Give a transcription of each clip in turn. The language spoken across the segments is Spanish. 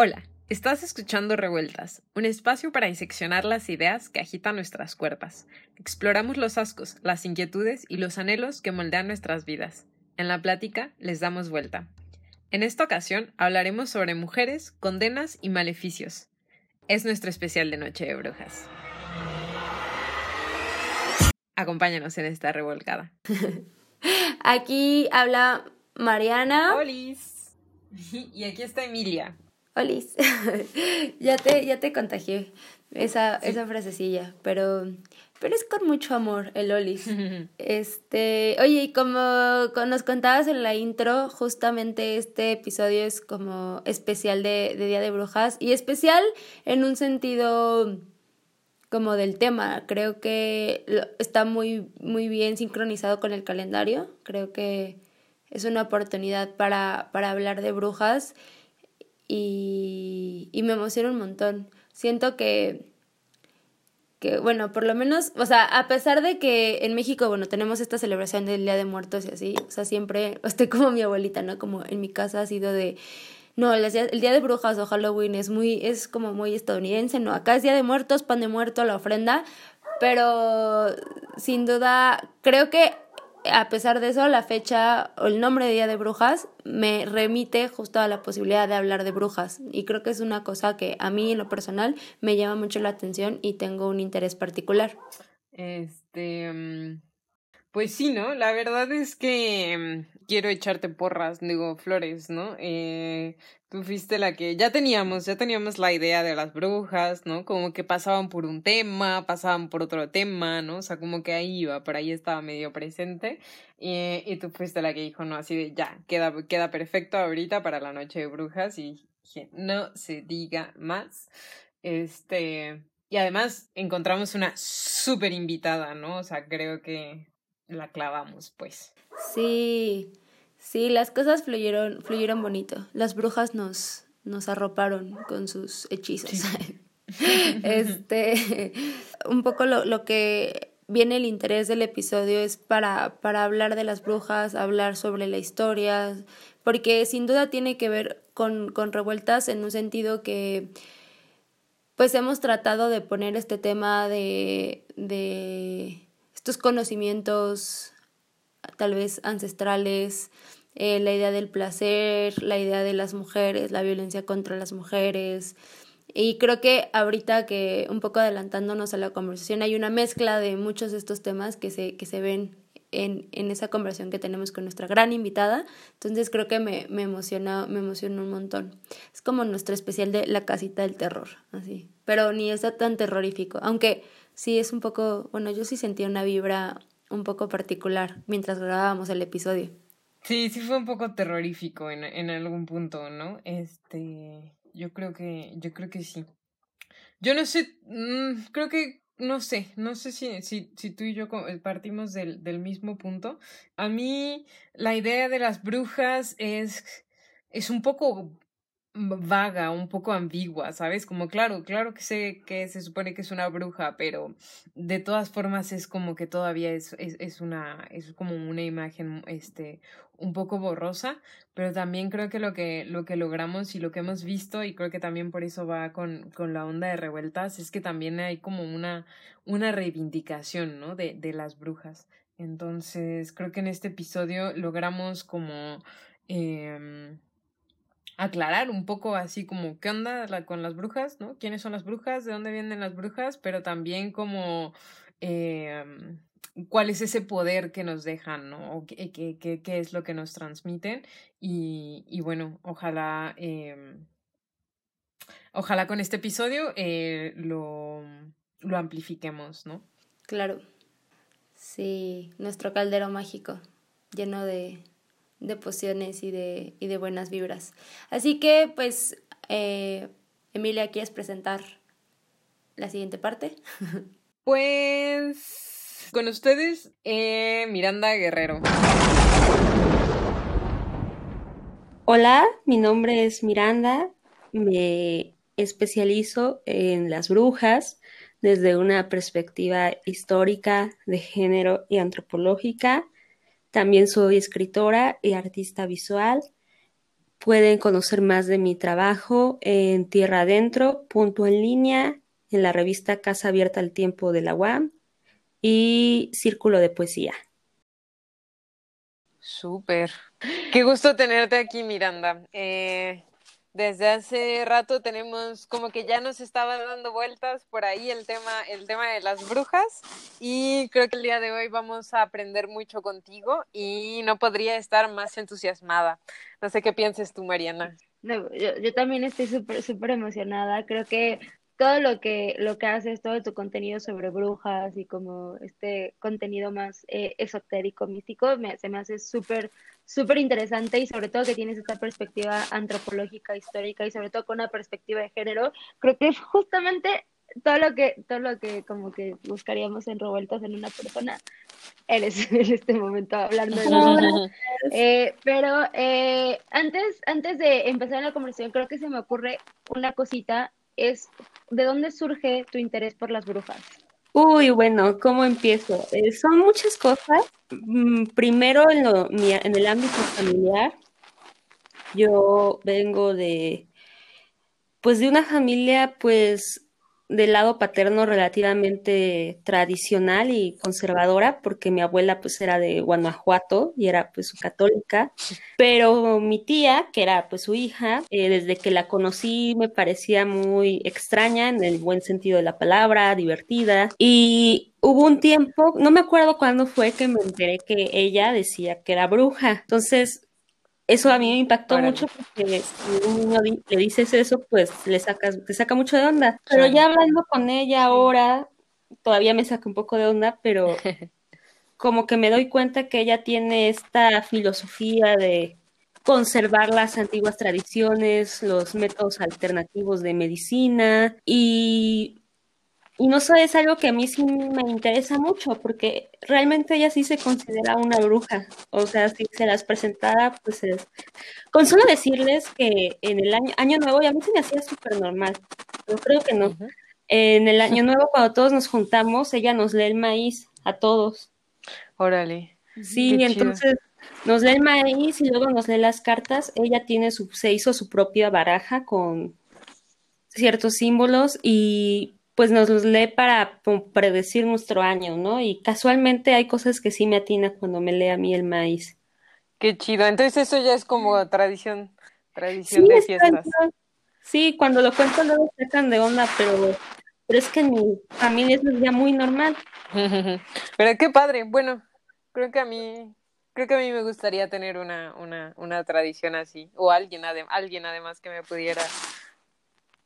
Hola, estás escuchando Revueltas, un espacio para diseccionar las ideas que agitan nuestras cuerpas. Exploramos los ascos, las inquietudes y los anhelos que moldean nuestras vidas. En la plática les damos vuelta. En esta ocasión hablaremos sobre mujeres, condenas y maleficios. Es nuestro especial de Noche de Brujas. Acompáñanos en esta revolcada. Aquí habla Mariana. Olis. Y aquí está Emilia. Olis. ya te, ya te contagié esa, esa frasecilla, pero, pero es con mucho amor el Olis. este, oye, y como nos contabas en la intro, justamente este episodio es como especial de, de Día de Brujas y especial en un sentido como del tema. Creo que está muy, muy bien sincronizado con el calendario. Creo que es una oportunidad para, para hablar de brujas y, y me emociona un montón. Siento que, que, bueno, por lo menos, o sea, a pesar de que en México, bueno, tenemos esta celebración del Día de Muertos y así, o sea, siempre estoy como mi abuelita, ¿no? Como en mi casa ha sido de no, el día, de brujas o Halloween es muy, es como muy estadounidense, no, acá es día de muertos, pan de muerto, la ofrenda, pero sin duda creo que a pesar de eso la fecha o el nombre de día de brujas me remite justo a la posibilidad de hablar de brujas y creo que es una cosa que a mí en lo personal me llama mucho la atención y tengo un interés particular. Este, mm, pues sí, ¿no? La verdad es que mm, quiero echarte porras, digo, flores, ¿no? Eh, tú fuiste la que ya teníamos, ya teníamos la idea de las brujas, ¿no? Como que pasaban por un tema, pasaban por otro tema, ¿no? O sea, como que ahí iba, por ahí estaba medio presente. Y, y tú fuiste la que dijo, no, así de ya, queda, queda perfecto ahorita para la noche de brujas y dije, no se diga más. Este, y además encontramos una súper invitada, ¿no? O sea, creo que la clavamos, pues. Sí, sí, las cosas fluyeron, fluyeron bonito. Las brujas nos, nos arroparon con sus hechizos. este, un poco lo, lo que viene el interés del episodio es para, para hablar de las brujas, hablar sobre la historia, porque sin duda tiene que ver con, con revueltas en un sentido que pues hemos tratado de poner este tema de, de estos conocimientos tal vez ancestrales, eh, la idea del placer, la idea de las mujeres, la violencia contra las mujeres. Y creo que ahorita que un poco adelantándonos a la conversación hay una mezcla de muchos de estos temas que se, que se ven en, en esa conversación que tenemos con nuestra gran invitada. Entonces creo que me, me emociona, me emociona un montón. Es como nuestro especial de la casita del terror, así. Pero ni está tan terrorífico. Aunque sí es un poco, bueno, yo sí sentí una vibra un poco particular mientras grabábamos el episodio. Sí, sí fue un poco terrorífico en, en algún punto, ¿no? Este, yo creo que, yo creo que sí. Yo no sé, mm, creo que, no sé, no sé si, si, si tú y yo eh, partimos del, del mismo punto. A mí la idea de las brujas es, es un poco vaga, un poco ambigua, ¿sabes? Como claro, claro que sé que se supone que es una bruja, pero de todas formas es como que todavía es, es, es una, es como una imagen, este, un poco borrosa, pero también creo que lo que, lo que logramos y lo que hemos visto, y creo que también por eso va con, con la onda de revueltas, es que también hay como una, una reivindicación, ¿no? De, de las brujas. Entonces, creo que en este episodio logramos como eh, aclarar un poco así como qué onda con las brujas, ¿no? ¿Quiénes son las brujas? ¿De dónde vienen las brujas? Pero también como eh, cuál es ese poder que nos dejan, ¿no? qué, qué, qué, qué es lo que nos transmiten. Y, y bueno, ojalá, eh, ojalá con este episodio eh, lo, lo amplifiquemos, ¿no? Claro. Sí, nuestro caldero mágico, lleno de de pociones y de, y de buenas vibras. Así que, pues, eh, Emilia, ¿quieres presentar la siguiente parte? Pues, con ustedes, eh, Miranda Guerrero. Hola, mi nombre es Miranda, me especializo en las brujas desde una perspectiva histórica, de género y antropológica también soy escritora y artista visual pueden conocer más de mi trabajo en Tierra Adentro, punto en línea, en la revista Casa Abierta al Tiempo de la UAM y Círculo de Poesía. Súper. Qué gusto tenerte aquí, Miranda. Eh, desde hace rato tenemos como que ya nos estaba dando vueltas por ahí el tema, el tema de las brujas y creo que el día de hoy vamos a aprender mucho contigo y no podría estar más entusiasmada. No sé qué pienses tú, Mariana. No, yo, yo también estoy súper, súper emocionada. Creo que todo lo que, lo que haces, todo tu contenido sobre brujas y como este contenido más eh, esotérico, místico, se me hace súper, súper interesante y sobre todo que tienes esta perspectiva antropológica, histórica y sobre todo con una perspectiva de género. Creo que es justamente todo lo que, todo lo que como que buscaríamos en revueltas en una persona, eres en este momento hablando de nosotros. Eh, pero eh, antes, antes de empezar la conversación, creo que se me ocurre una cosita es ¿de dónde surge tu interés por las brujas? Uy, bueno, ¿cómo empiezo? Eh, son muchas cosas. Mm, primero, en, lo, en el ámbito familiar, yo vengo de, pues, de una familia, pues, del lado paterno relativamente tradicional y conservadora, porque mi abuela pues era de Guanajuato y era pues católica, pero mi tía, que era pues su hija, eh, desde que la conocí me parecía muy extraña en el buen sentido de la palabra, divertida, y hubo un tiempo, no me acuerdo cuándo fue que me enteré que ella decía que era bruja, entonces eso a mí me impactó mucho porque si un niño le dices eso, pues le sacas, te saca mucho de onda. Pero ya hablando con ella ahora, todavía me saca un poco de onda, pero como que me doy cuenta que ella tiene esta filosofía de conservar las antiguas tradiciones, los métodos alternativos de medicina y y no sé, es algo que a mí sí me interesa mucho, porque realmente ella sí se considera una bruja. O sea, si se las presentara, pues es... Con solo decirles que en el año, año nuevo, y a mí se me hacía súper normal, yo creo que no. En el año nuevo, cuando todos nos juntamos, ella nos lee el maíz a todos. Órale. Sí, entonces nos lee el maíz y luego nos lee las cartas. Ella tiene su, se hizo su propia baraja con ciertos símbolos y pues nos los lee para predecir nuestro año, ¿no? Y casualmente hay cosas que sí me atina cuando me lee a mí el maíz. Qué chido. Entonces eso ya es como tradición, tradición de fiestas. Sí, cuando lo cuento luego sacan de onda, pero, pero es que en mi familia es ya muy normal. pero qué padre. Bueno, creo que a mí, creo que a mí me gustaría tener una, una, una tradición así, o alguien, alguien además que me pudiera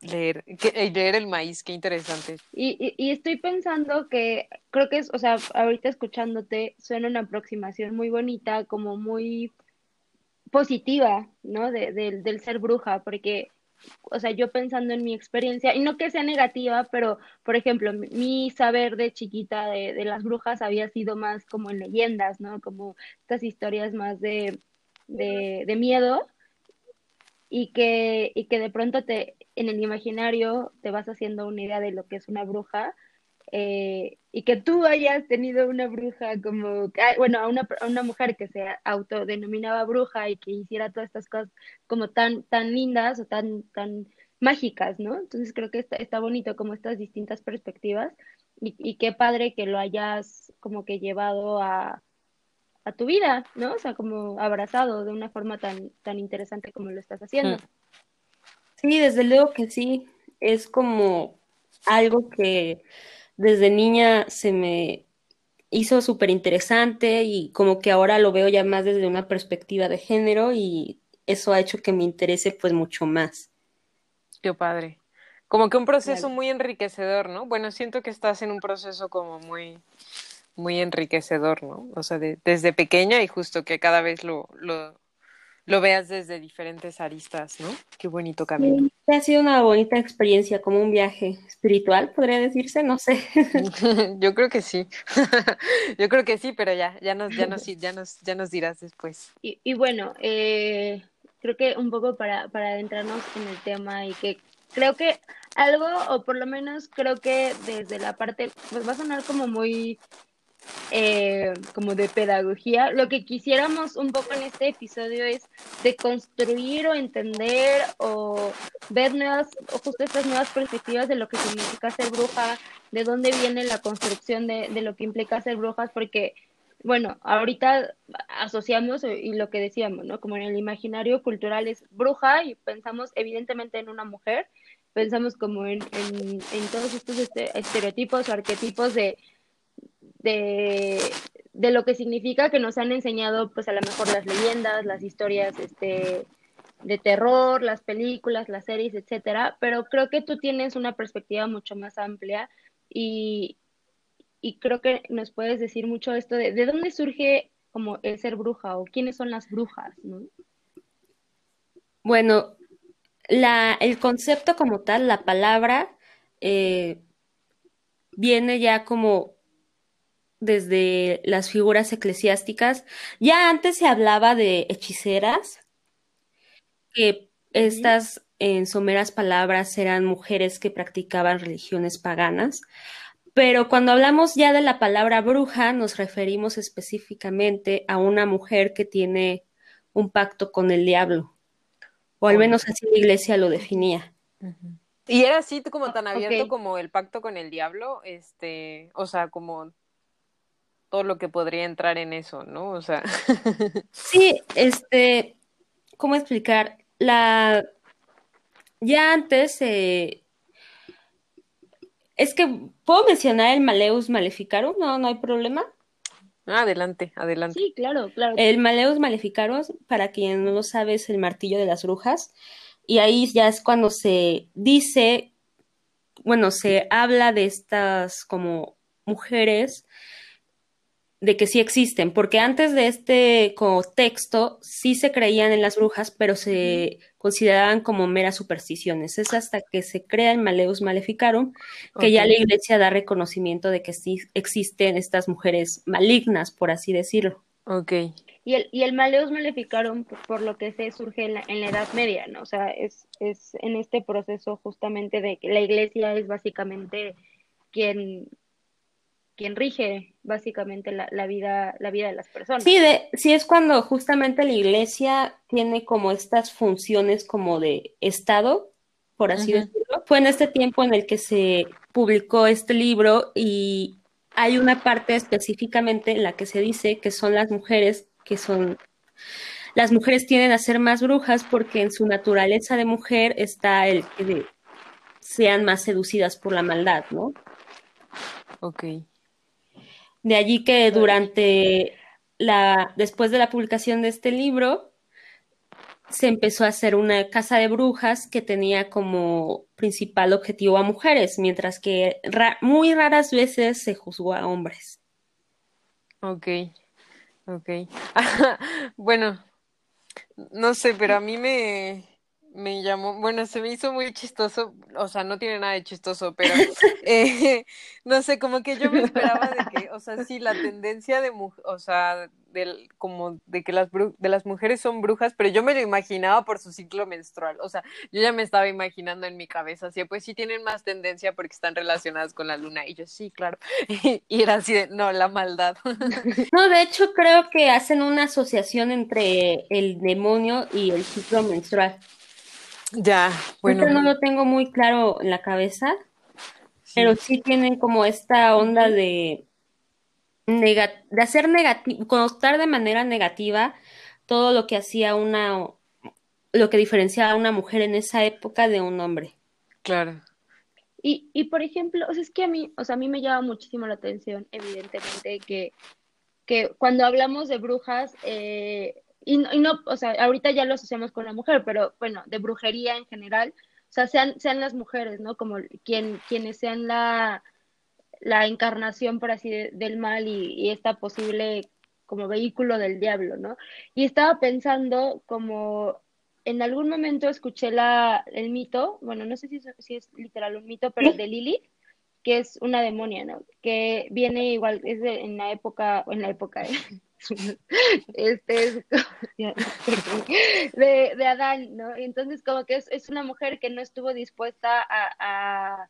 Leer, que, leer el maíz, qué interesante. Y, y, estoy pensando que creo que es, o sea, ahorita escuchándote, suena una aproximación muy bonita, como muy positiva, ¿no? De, del ser bruja, porque, o sea, yo pensando en mi experiencia, y no que sea negativa, pero, por ejemplo, mi, saber de chiquita de, de, las brujas había sido más como en leyendas, ¿no? Como estas historias más de, de, de miedo, y que, y que de pronto te, en el imaginario te vas haciendo una idea de lo que es una bruja eh, y que tú hayas tenido una bruja como, bueno, a una, una mujer que se autodenominaba bruja y que hiciera todas estas cosas como tan, tan lindas o tan, tan mágicas, ¿no? Entonces creo que está, está bonito como estas distintas perspectivas y, y qué padre que lo hayas como que llevado a, a tu vida, ¿no? O sea, como abrazado de una forma tan, tan interesante como lo estás haciendo. Mm. Sí, desde luego que sí. Es como algo que desde niña se me hizo súper interesante y como que ahora lo veo ya más desde una perspectiva de género y eso ha hecho que me interese pues mucho más. Qué padre. Como que un proceso muy enriquecedor, ¿no? Bueno, siento que estás en un proceso como muy, muy enriquecedor, ¿no? O sea, desde pequeña y justo que cada vez lo, lo, lo veas desde diferentes aristas, ¿no? Qué bonito camino. ha sido una bonita experiencia, como un viaje espiritual, podría decirse, no sé. Yo creo que sí. Yo creo que sí, pero ya, ya nos, ya nos, ya nos, ya nos dirás después. Y, y bueno, eh, creo que un poco para, para adentrarnos en el tema y que creo que algo, o por lo menos creo que desde la parte, pues va a sonar como muy eh, como de pedagogía, lo que quisiéramos un poco en este episodio es de construir o entender o ver nuevas, o justo estas nuevas perspectivas de lo que significa ser bruja, de dónde viene la construcción de, de lo que implica ser brujas, porque bueno, ahorita asociamos y lo que decíamos, ¿no? Como en el imaginario cultural es bruja y pensamos evidentemente en una mujer, pensamos como en, en, en todos estos este, estereotipos o arquetipos de, de, de, lo que significa que nos han enseñado pues a lo mejor las leyendas, las historias este, de terror, las películas, las series, etcétera, pero creo que tú tienes una perspectiva mucho más amplia y, y creo que nos puedes decir mucho esto de, de dónde surge como el ser bruja o quiénes son las brujas, ¿no? Bueno, la, el concepto como tal, la palabra, eh, viene ya como desde las figuras eclesiásticas. Ya antes se hablaba de hechiceras, que estas en someras palabras eran mujeres que practicaban religiones paganas, pero cuando hablamos ya de la palabra bruja, nos referimos específicamente a una mujer que tiene un pacto con el diablo, o al menos así la iglesia lo definía. Y era así como tan abierto okay. como el pacto con el diablo, este, o sea, como todo lo que podría entrar en eso, ¿no? O sea. sí, este, ¿cómo explicar? La ya antes eh, es que, ¿puedo mencionar el Maleus Maleficarum? No, no hay problema. Adelante, adelante. Sí, claro, claro. El Maleus Maleficarum, para quien no lo sabe, es el martillo de las brujas. Y ahí ya es cuando se dice, bueno, se habla de estas como mujeres de que sí existen, porque antes de este texto sí se creían en las brujas, pero se consideraban como meras supersticiones. Es hasta que se crea el Maleus Maleficarum que okay. ya la iglesia da reconocimiento de que sí existen estas mujeres malignas, por así decirlo. Ok. Y el, y el Maleus Maleficarum, por, por lo que se surge en la, en la, Edad Media, ¿no? O sea, es, es en este proceso justamente de que la iglesia es básicamente quien quien rige básicamente la, la, vida, la vida de las personas. Sí, de, sí, es cuando justamente la iglesia tiene como estas funciones como de Estado, por así uh -huh. decirlo. Fue en este tiempo en el que se publicó este libro y hay una parte específicamente en la que se dice que son las mujeres que son las mujeres tienden a ser más brujas porque en su naturaleza de mujer está el que sean más seducidas por la maldad, ¿no? Ok. De allí que durante la, después de la publicación de este libro, se empezó a hacer una casa de brujas que tenía como principal objetivo a mujeres, mientras que ra muy raras veces se juzgó a hombres. Ok, ok. bueno, no sé, pero a mí me, me llamó, bueno, se me hizo muy chistoso, o sea, no tiene nada de chistoso, pero eh, no sé, como que yo me esperaba de que, o sea, sí, la tendencia de, o sea, del, como de que las, de las mujeres son brujas, pero yo me lo imaginaba por su ciclo menstrual, o sea, yo ya me estaba imaginando en mi cabeza, así, pues sí tienen más tendencia porque están relacionadas con la luna, y yo, sí, claro, y era así de, no, la maldad. No, de hecho, creo que hacen una asociación entre el demonio y el ciclo menstrual. Ya, bueno. Esto no lo tengo muy claro en la cabeza, sí. pero sí tienen como esta onda de, de hacer negativo, contar de manera negativa todo lo que hacía una, lo que diferenciaba a una mujer en esa época de un hombre. Claro. Y, y por ejemplo, o sea, es que a mí, o sea, a mí me llama muchísimo la atención, evidentemente, que, que cuando hablamos de brujas, eh, y, y, no, o sea, ahorita ya lo asociamos con la mujer, pero bueno, de brujería en general, o sea, sean, sean las mujeres, ¿no? Como quien, quienes sean la, la encarnación, por así, de, del mal y, y, esta posible como vehículo del diablo, ¿no? Y estaba pensando como en algún momento escuché la, el mito, bueno, no sé si es, si es literal un mito, pero de Lilith, que es una demonia, ¿no? Que viene igual, es de, en la época, en la época, ¿eh? Este es de, de, Adán, ¿no? Entonces como que es, es, una mujer que no estuvo dispuesta a, a,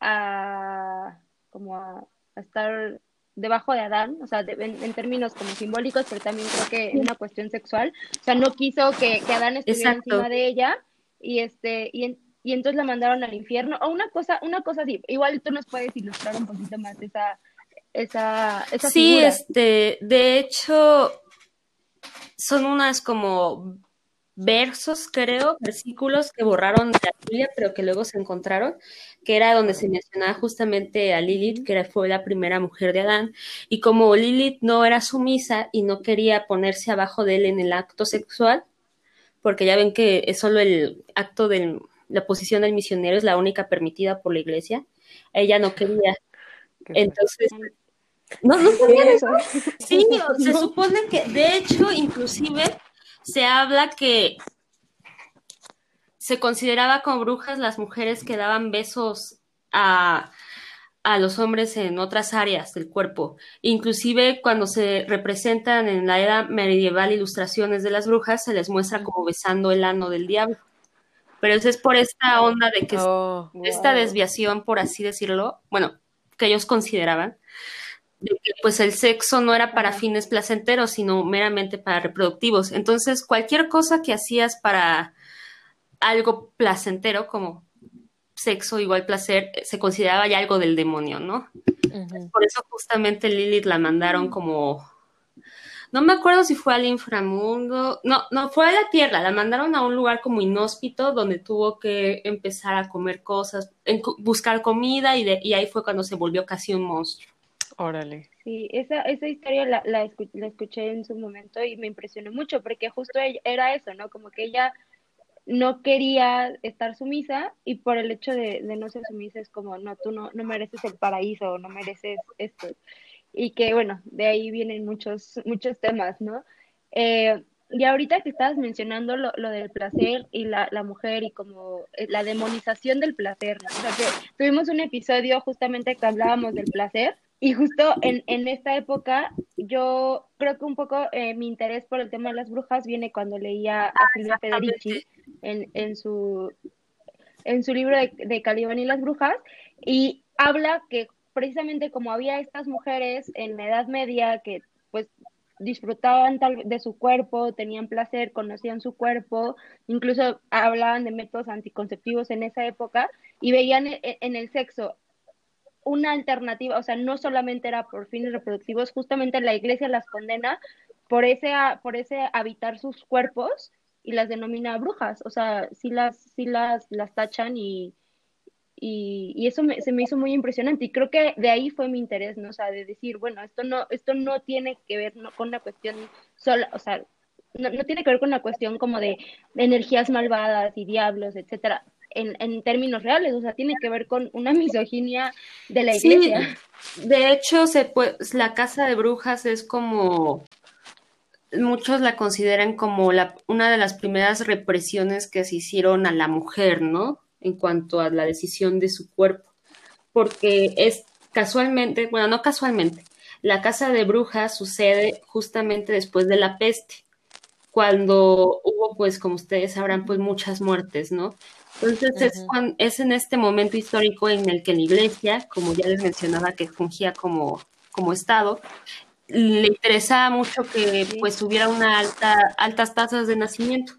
a como a, a, estar debajo de Adán, o sea, en, términos como simbólicos, pero también creo que en una cuestión sexual, o sea, no quiso que, que Adán estuviera encima de ella y este y, y entonces la mandaron al infierno o una cosa una cosa así. Igual tú nos puedes ilustrar un poquito más esa esa esa Sí, este, de hecho son unas como versos, creo, versículos que borraron de la Biblia, pero que luego se encontraron, que era donde se mencionaba justamente a Lilith, que fue la primera mujer de Adán, y como Lilith no era sumisa y no quería ponerse abajo de él en el acto sexual, porque ya ven que es solo el acto de la posición del misionero es la única permitida por la iglesia, ella no quería. Entonces, no, no sabía eso. Sí, se supone que, de hecho, inclusive se habla que se consideraba como brujas las mujeres que daban besos a, a los hombres en otras áreas del cuerpo. Inclusive cuando se representan en la era medieval ilustraciones de las brujas, se les muestra como besando el ano del diablo. Pero eso es por esta onda de que oh, esta desviación, por así decirlo, bueno, que ellos consideraban, de que pues el sexo no era para fines placenteros, sino meramente para reproductivos. Entonces, cualquier cosa que hacías para algo placentero, como sexo igual placer, se consideraba ya algo del demonio, ¿no? Por eso justamente Lilith la mandaron como no me acuerdo si fue al inframundo, no, no, fue a la tierra, la mandaron a un lugar como inhóspito donde tuvo que empezar a comer cosas, buscar comida y, de, y ahí fue cuando se volvió casi un monstruo. Órale. Sí, esa, esa historia la, la, escuché en su momento y me impresionó mucho porque justo era eso, ¿no? Como que ella no quería estar sumisa y por el hecho de, no ser sumisa es como, no, tú no, no mereces el paraíso, no mereces esto. Y que, bueno, de ahí vienen muchos, muchos temas, ¿no? Eh, y ahorita que estabas mencionando lo, lo del placer y la, la, mujer y como eh, la demonización del placer, ¿no? O sea, que tuvimos un episodio justamente que hablábamos del placer y justo en, en esta época, yo creo que un poco eh, mi interés por el tema de las brujas viene cuando leía a Silvia Federici en, en, su, en su libro de, de Calibán y las brujas, y habla que precisamente como había estas mujeres en la Edad Media que pues disfrutaban tal de su cuerpo, tenían placer, conocían su cuerpo, incluso hablaban de métodos anticonceptivos en esa época y veían e, en el sexo una alternativa, o sea, no solamente era por fines reproductivos, justamente la iglesia las condena por ese, por ese habitar sus cuerpos y las denomina brujas, o sea, sí las, sí las, las tachan y, y, eso se me hizo muy impresionante y creo que de ahí fue mi interés, ¿no? O sea, de decir, bueno, esto no, esto no tiene que ver con una cuestión sola, o sea, no, no, tiene que ver con una cuestión como de energías malvadas y diablos, etcétera en, términos reales, o sea, tiene que ver con una misoginia de la iglesia. de hecho, se pues, la casa de brujas es como muchos la consideran como la, una de las primeras represiones que se hicieron a la mujer, ¿no? En cuanto a la decisión de su cuerpo. Porque es casualmente, bueno, no casualmente, la casa de brujas sucede justamente después de la peste, cuando hubo, pues, como ustedes sabrán, pues muchas muertes, ¿no? Entonces es, en este momento histórico en el que la iglesia, como ya les mencionaba, que fungía como, como Estado, le interesaba mucho que pues hubiera una alta, altas tasas de nacimiento.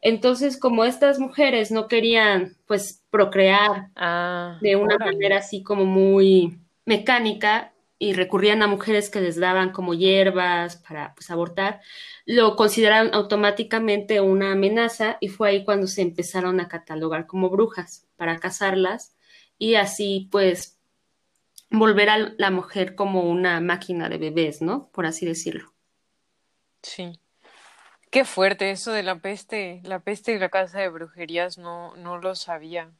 Entonces, como estas mujeres no querían pues procrear ah, de una manera así como muy mecánica y recurrían a mujeres que les daban como hierbas para pues abortar, lo consideraron automáticamente una amenaza y fue ahí cuando se empezaron a catalogar como brujas para cazarlas y así pues volver a la mujer como una máquina de bebés, ¿no? Por así decirlo. Sí. Qué fuerte eso de la peste, la peste y la casa de brujerías, no, no lo sabía.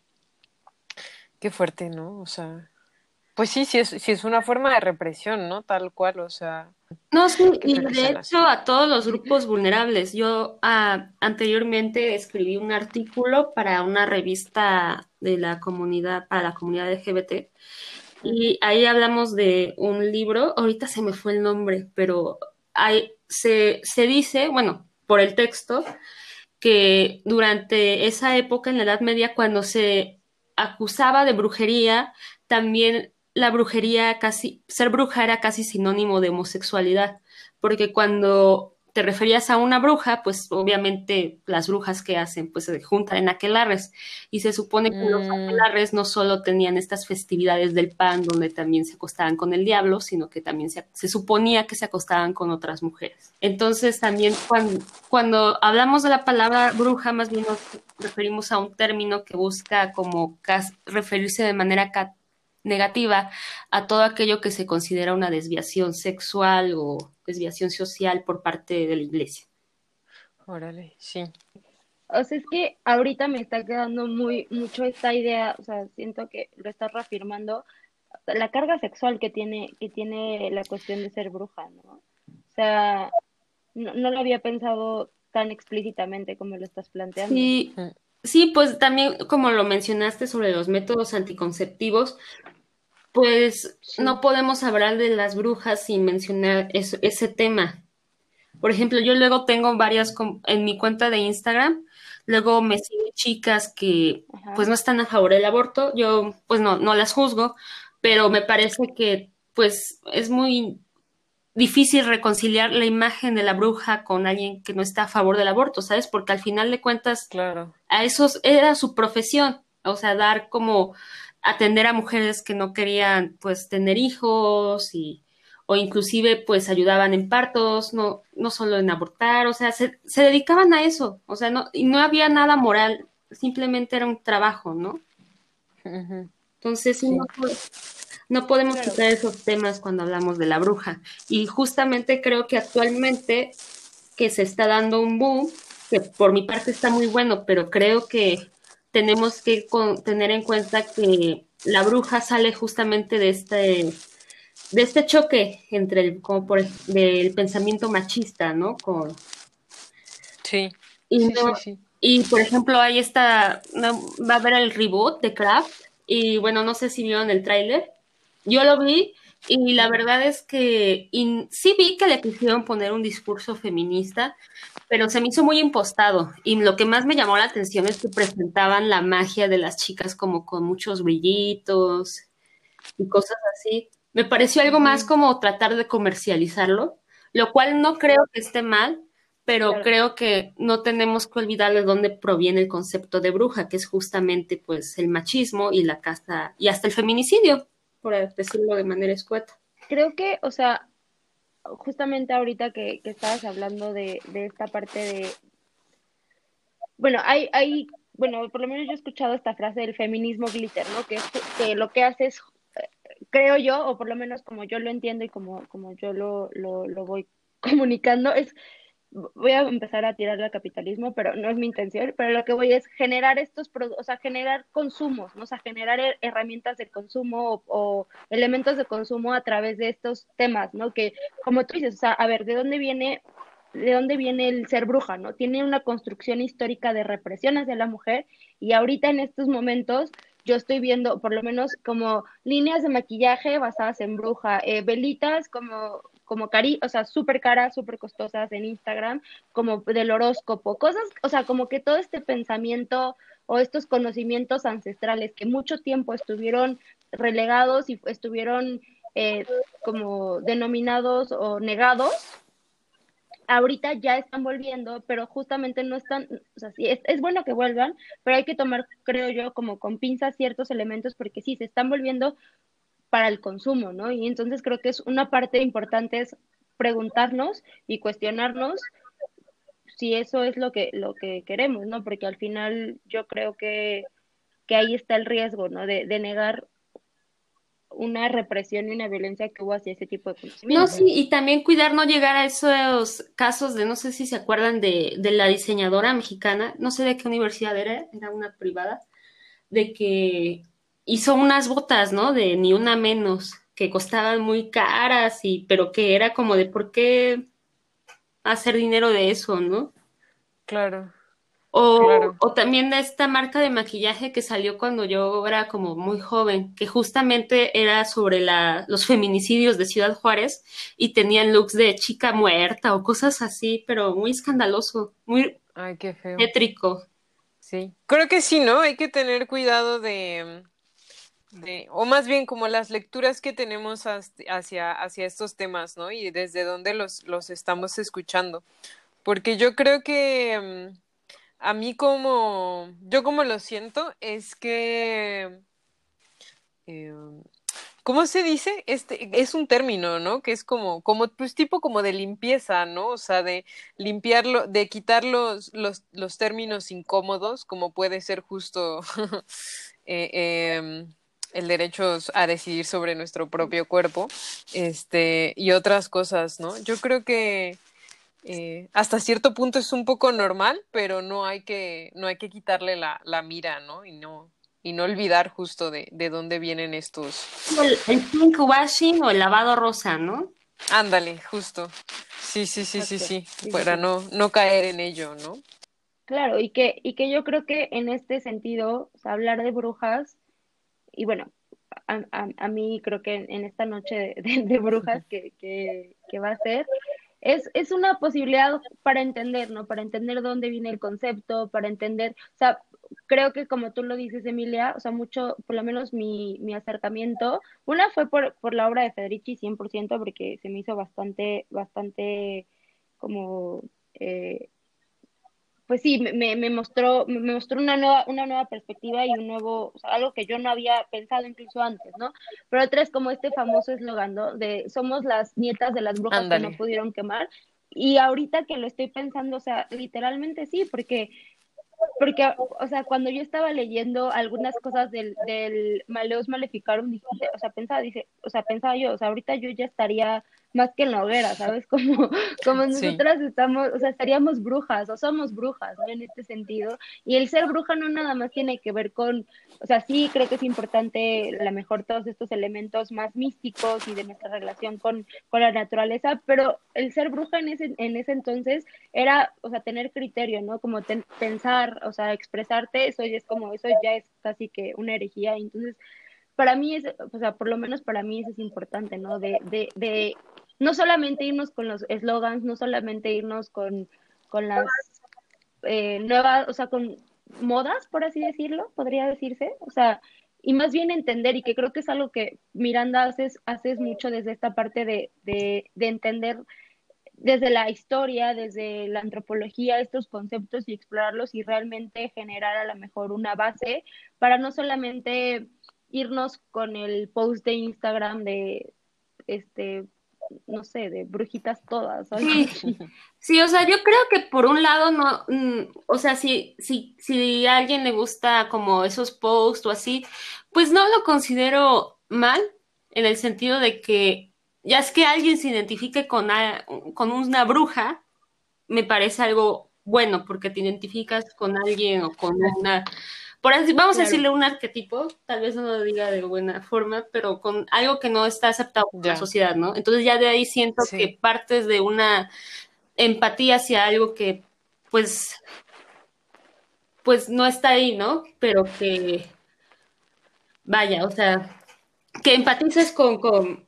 Qué fuerte, ¿no? O sea, pues sí, sí es, sí es una forma de represión, ¿no? Tal cual, o sea. No, sí, y de hecho a todos los grupos vulnerables. Yo ah, anteriormente escribí un artículo para una revista de la comunidad, para la comunidad LGBT, y ahí hablamos de un libro, ahorita se me fue el nombre, pero hay, se, se dice, bueno, por el texto, que durante esa época en la Edad Media, cuando se acusaba de brujería, también la brujería casi, ser bruja era casi sinónimo de homosexualidad, porque cuando te referías a una bruja, pues obviamente las brujas que hacen, pues se juntan en aquelarres. Y se supone que los mm. aquelarres no solo tenían estas festividades del pan, donde también se acostaban con el diablo, sino que también se, se suponía que se acostaban con otras mujeres. Entonces también cuando, cuando hablamos de la palabra bruja, más bien nos referimos a un término que busca como referirse de manera negativa a todo aquello que se considera una desviación sexual o desviación social por parte de la iglesia. Órale, sí. O sea, es que ahorita me está quedando muy mucho esta idea, o sea, siento que lo estás reafirmando, la carga sexual que tiene, que tiene la cuestión de ser bruja, ¿no? O sea, no, no lo había pensado tan explícitamente como lo estás planteando. Sí, sí, pues también como lo mencionaste sobre los métodos anticonceptivos, pues no podemos hablar de las brujas sin mencionar ese tema. Por ejemplo, yo luego tengo varias en mi cuenta de Instagram, luego me siguen chicas que pues no están a favor del aborto, yo pues no, no las juzgo, pero me parece que pues es muy difícil reconciliar la imagen de la bruja con alguien que no está a favor del aborto, ¿sabes? Porque al final de cuentas, claro. a esos era su profesión, o sea, dar como atender a mujeres que no querían pues tener hijos y o inclusive pues ayudaban en partos, no, no solo en abortar, o sea, se, se dedicaban a eso, o sea, no, y no había nada moral, simplemente era un trabajo, ¿no? Entonces, no, no, podemos quitar esos temas cuando hablamos de la bruja. Y justamente creo que actualmente que se está dando un boom, que por mi parte está muy bueno, pero creo que tenemos que tener en cuenta que la bruja sale justamente de este de este choque entre el como por del pensamiento machista, ¿no? Con sí. Y, y por ejemplo, ahí está va a haber el reboot de Craft y bueno, no sé si vieron el tráiler. Yo lo vi y la verdad es que sí vi que le quisieron poner un discurso feminista, pero se me hizo muy impostado. Y lo que más me llamó la atención es que presentaban la magia de las chicas como con muchos brillitos y cosas así. Me pareció algo más como tratar de comercializarlo, lo cual no creo que esté mal, pero creo que no tenemos que olvidar de dónde proviene el concepto de bruja, que es justamente pues el machismo y la casa y hasta el feminicidio por decirlo de manera escueta. Creo que, o sea, justamente ahorita que, estabas hablando de, esta parte de... Bueno, hay, hay, bueno, por lo menos yo he escuchado esta frase del feminismo glitter, ¿no? Que, que lo que hace es, creo yo, o por lo menos como yo lo entiendo y como, como yo lo, lo, lo voy comunicando, es voy a empezar a tirarle al capitalismo, pero no es mi intención, pero lo que voy es generar estos, o sea, generar consumos, ¿no? o sea, generar herramientas de consumo o, elementos de consumo a través de estos temas, ¿no? Que, como tú dices, o sea, a ver, ¿de dónde viene, de dónde viene el ser bruja, ¿no? Tiene una construcción histórica de represión hacia la mujer y ahorita en estos momentos yo estoy viendo por lo menos como líneas de maquillaje basadas en bruja, eh, velitas como como cari, o sea, súper caras, súper costosas en Instagram, como del horóscopo, cosas, o sea, como que todo este pensamiento o estos conocimientos ancestrales que mucho tiempo estuvieron relegados y estuvieron eh, como denominados o negados, ahorita ya están volviendo, pero justamente no están, o sea, sí, es, es, bueno que vuelvan, pero hay que tomar, creo yo, como con pinzas ciertos elementos, porque sí, se están volviendo para el consumo, ¿no? Y entonces creo que es una parte importante es preguntarnos y cuestionarnos si eso es lo que, lo que queremos, ¿no? Porque al final yo creo que, que ahí está el riesgo, ¿no? De, de, negar una represión y una violencia que hubo hacia ese tipo de conocimiento. No, sí, y también cuidar no llegar a esos casos de, no sé si se acuerdan de, de la diseñadora mexicana, no sé de qué universidad era, era una privada, de que hizo unas botas, ¿no? De ni una menos, que costaban muy caras, y, pero que era como de por qué hacer dinero de eso, ¿no? Claro. O, o también de esta marca de maquillaje que salió cuando yo era como muy joven, que justamente era sobre la, los feminicidios de Ciudad Juárez y tenían looks de chica muerta o cosas así, pero muy escandaloso, muy Ay, qué feo. tétrico. Sí, creo que sí, ¿no? Hay que tener cuidado de, o más bien como las lecturas que tenemos hacia, hacia estos temas, ¿no? Y desde dónde los, los estamos escuchando. Porque yo creo que mm, a mí como, yo como lo siento, es que, eh, ¿cómo se dice? Este es un término, ¿no? Que es como, como, pues tipo como de limpieza, ¿no? O sea, de limpiarlo, de quitar los, los, los términos incómodos, como puede ser justo eh, em, el derecho a decidir sobre nuestro propio cuerpo, este, y otras cosas, ¿no? Yo creo que eh, hasta cierto punto es un poco normal, pero no hay que, no hay que quitarle la, la mira, ¿no? Y no, y no olvidar justo de, de dónde vienen estos. El, el, pink washing o el lavado rosa, ¿no? Ándale, justo. Sí, sí, sí, sí, sí, para no, no caer en ello, ¿no? Claro, y que, y que yo creo que en este sentido, o sea, hablar de brujas, y bueno, a, a, a mí creo que en, esta noche de, brujas que, que, que, va a ser, es, es una posibilidad para entender, ¿no? Para entender dónde viene el concepto, para entender, o sea, creo que como tú lo dices, Emilia, o sea, mucho, por lo menos mi, mi acercamiento, una fue por, por la obra de Federici 100%, porque se me hizo bastante, bastante como... Eh, pues sí, me, me mostró, me mostró una nueva, una nueva perspectiva y un nuevo, o sea, algo que yo no había pensado incluso antes, ¿no? Pero otra es como este famoso eslogan, ¿no? De somos las nietas de las brujas Andale. que no pudieron quemar. Y ahorita que lo estoy pensando, o sea, literalmente sí, porque porque, o sea, cuando yo estaba leyendo algunas cosas del, del Maleus Maleficarum, o sea, pensaba, dice, o sea, pensaba yo, o sea, ahorita yo ya estaría más que en la hoguera, ¿sabes? Como, como nosotras sí. estamos, o sea, estaríamos brujas o somos brujas, ¿no? En este sentido. Y el ser bruja no nada más tiene que ver con, o sea, sí creo que es importante a lo mejor todos estos elementos más místicos y de nuestra relación con, con la naturaleza, pero el ser bruja en ese, en ese entonces era, o sea, tener criterio, ¿no? Como ten, pensar, o sea, expresarte, eso ya es como, eso ya es casi que una herejía. Entonces, para mí es, o sea, por lo menos para mí eso es importante, ¿no? De, de, de no solamente irnos con los eslogans, no solamente irnos con, con las eh, nuevas, o sea, con modas, por así decirlo, podría decirse, o sea, y más bien entender, y que creo que es algo que Miranda haces, haces mucho desde esta parte de, de, de entender desde la historia, desde la antropología, estos conceptos y explorarlos y realmente generar a lo mejor una base para no solamente irnos con el post de Instagram de este no sé, de brujitas todas. Sí. sí, o sea, yo creo que por un lado no, mm, o sea, si, si, si a alguien le gusta como esos posts o así, pues no lo considero mal, en el sentido de que ya es que alguien se identifique con, a, con una bruja, me parece algo bueno, porque te identificas con alguien o con una por así, vamos claro. a decirle un arquetipo, tal vez no lo diga de buena forma, pero con algo que no está aceptado por la sociedad, ¿no? Entonces ya de ahí siento sí. que partes de una empatía hacia algo que, pues, pues no está ahí, ¿no? Pero que, vaya, o sea, que empatices con, con,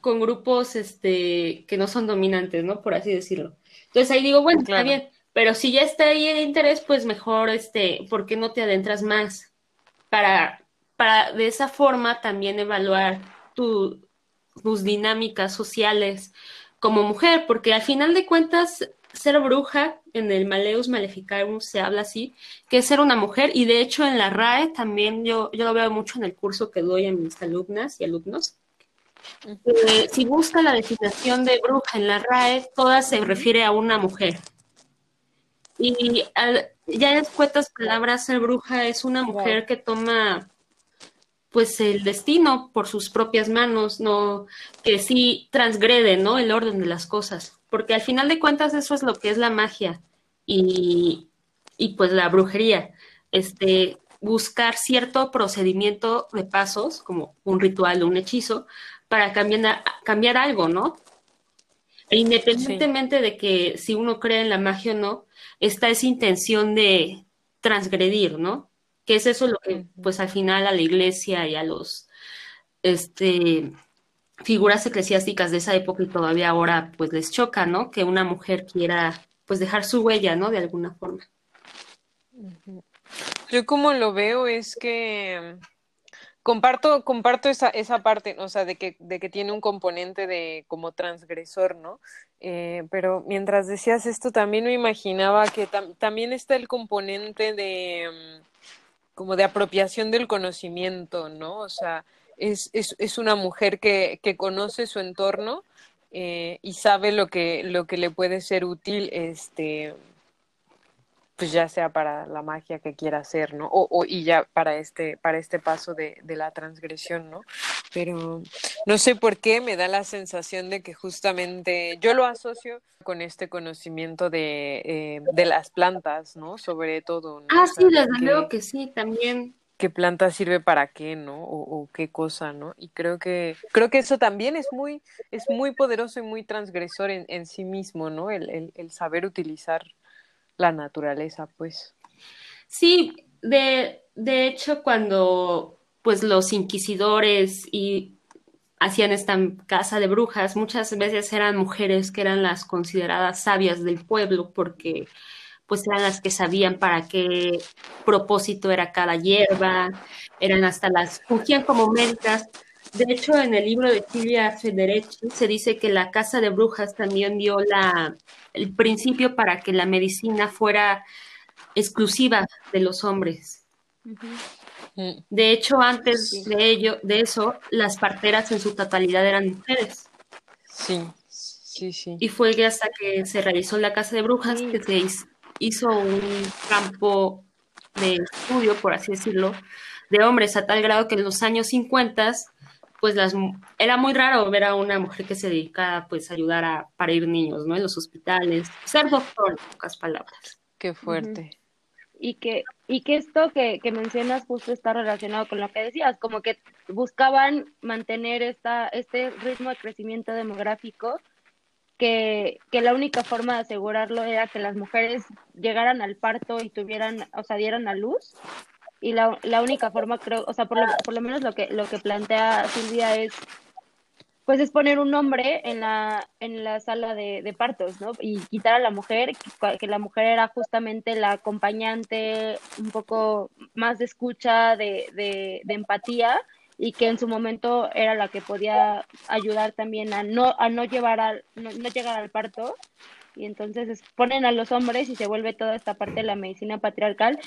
con grupos este, que no son dominantes, ¿no? Por así decirlo. Entonces ahí digo, bueno, claro. está bien pero si ya está ahí el interés, pues mejor, este, ¿por qué no te adentras más? Para, para de esa forma también evaluar tu, tus dinámicas sociales como mujer, porque al final de cuentas, ser bruja, en el Maleus Maleficarum se habla así, que es ser una mujer, y de hecho en la RAE también yo, yo lo veo mucho en el curso que doy a mis alumnas y alumnos. Eh, si busca la definición de bruja en la RAE, toda se refiere a una mujer, y al, ya en cuentas palabras, ser bruja es una mujer que toma pues el destino por sus propias manos, no que sí transgrede, ¿no? El orden de las cosas, porque al final de cuentas eso es lo que es la magia y, y pues la brujería, este buscar cierto procedimiento de pasos, como un ritual o un hechizo, para cambiar, cambiar algo, ¿no? E independientemente sí. de que si uno cree en la magia o no, está esa intención de transgredir, ¿no? Que es eso lo que, pues al final a la iglesia y a los, este, figuras eclesiásticas de esa época y todavía ahora, pues les choca, ¿no? Que una mujer quiera, pues dejar su huella, ¿no? De alguna forma. Yo como lo veo es que comparto, comparto esa, esa parte, o sea, de que, de que tiene un componente de como transgresor, ¿no? Eh, pero mientras decías esto, también me imaginaba que también está el componente de mm, como de apropiación del conocimiento, ¿no? O sea, es, es, es una mujer que, que conoce su entorno eh, y sabe lo que, lo que le puede ser útil, este, pues ya sea para la magia que quiera hacer, ¿no? O, o y ya para este, para este paso de, de, la transgresión, ¿no? Pero no sé por qué me da la sensación de que justamente yo lo asocio con este conocimiento de, eh, de las plantas, ¿no? Sobre todo. ¿no? Ah, sí, desde que, luego que sí, también. ¿Qué planta sirve para qué, no? O, o, qué cosa, ¿no? Y creo que, creo que eso también es muy, es muy poderoso y muy transgresor en, en sí mismo, ¿no? El, el, el saber utilizar la naturaleza, pues. Sí, de, de hecho, cuando pues los inquisidores y hacían esta casa de brujas, muchas veces eran mujeres que eran las consideradas sabias del pueblo porque pues eran las que sabían para qué propósito era cada hierba, eran hasta las, fungían como médicas. De hecho, en el libro de Silvia Federici se dice que la casa de brujas también dio la, el principio para que la medicina fuera exclusiva de los hombres. Uh -huh. De hecho, antes sí. de ello, de eso, las parteras en su totalidad eran mujeres. Sí, sí, sí. Y fue hasta que se realizó la casa de brujas sí. que se hizo un campo de estudio, por así decirlo, de hombres a tal grado que en los años 50 pues las era muy raro ver a una mujer que se dedicara pues a ayudar a parir niños, ¿no? En los hospitales, ser doctor, en pocas palabras. Qué fuerte. Uh -huh. Y que, y que esto que, que, mencionas justo está relacionado con lo que decías, como que buscaban mantener esta, este ritmo de crecimiento demográfico, que, que la única forma de asegurarlo era que las mujeres llegaran al parto y tuvieran, o sea, dieran a luz, y la, la única forma creo, o sea, por lo, por lo menos lo que, lo que plantea Silvia es pues es poner un hombre en la, en la sala de, partos, ¿no? Y quitar a la mujer, que, que, la mujer era justamente la acompañante, un poco más de escucha, de, de, de, empatía, y que en su momento era la que podía ayudar también a no, a no llevar al, no, no llegar al parto, y entonces ponen a los hombres y se vuelve toda esta parte de la medicina patriarcal.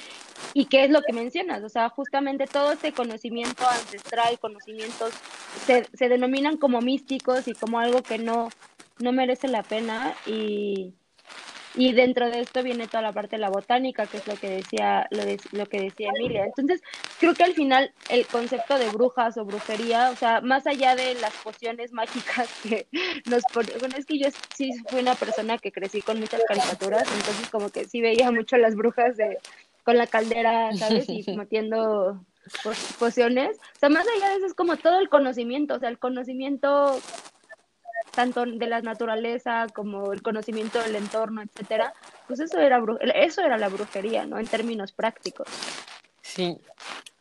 ¿Y qué es lo que mencionas? O sea, justamente todo este conocimiento ancestral, conocimientos, se, se denominan como místicos y como algo que no, no merece la pena y, y dentro de esto viene toda la parte de la botánica, que es lo que decía, lo, de, lo que decía Emilia. Entonces, creo que al final el concepto de brujas o brujería, o sea, más allá de las pociones mágicas que nos ponen, bueno, es que yo sí fui una persona que crecí con muchas caricaturas, entonces como que sí veía mucho las brujas de con la caldera, ¿sabes? Y metiendo pociones. O sea, más allá de eso es como todo el conocimiento, o sea, el conocimiento tanto de la naturaleza como el conocimiento del entorno, etcétera, pues eso era eso era la brujería, ¿no? En términos prácticos. Sí,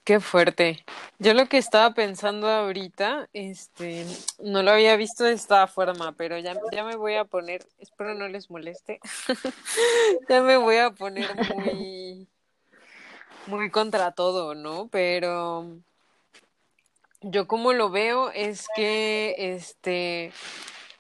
qué fuerte. Yo lo que estaba pensando ahorita, este, no lo había visto de esta forma, pero ya, ya me voy a poner, espero no les moleste, ya me voy a poner muy, muy contra todo, ¿no? Pero yo como lo veo es que, este,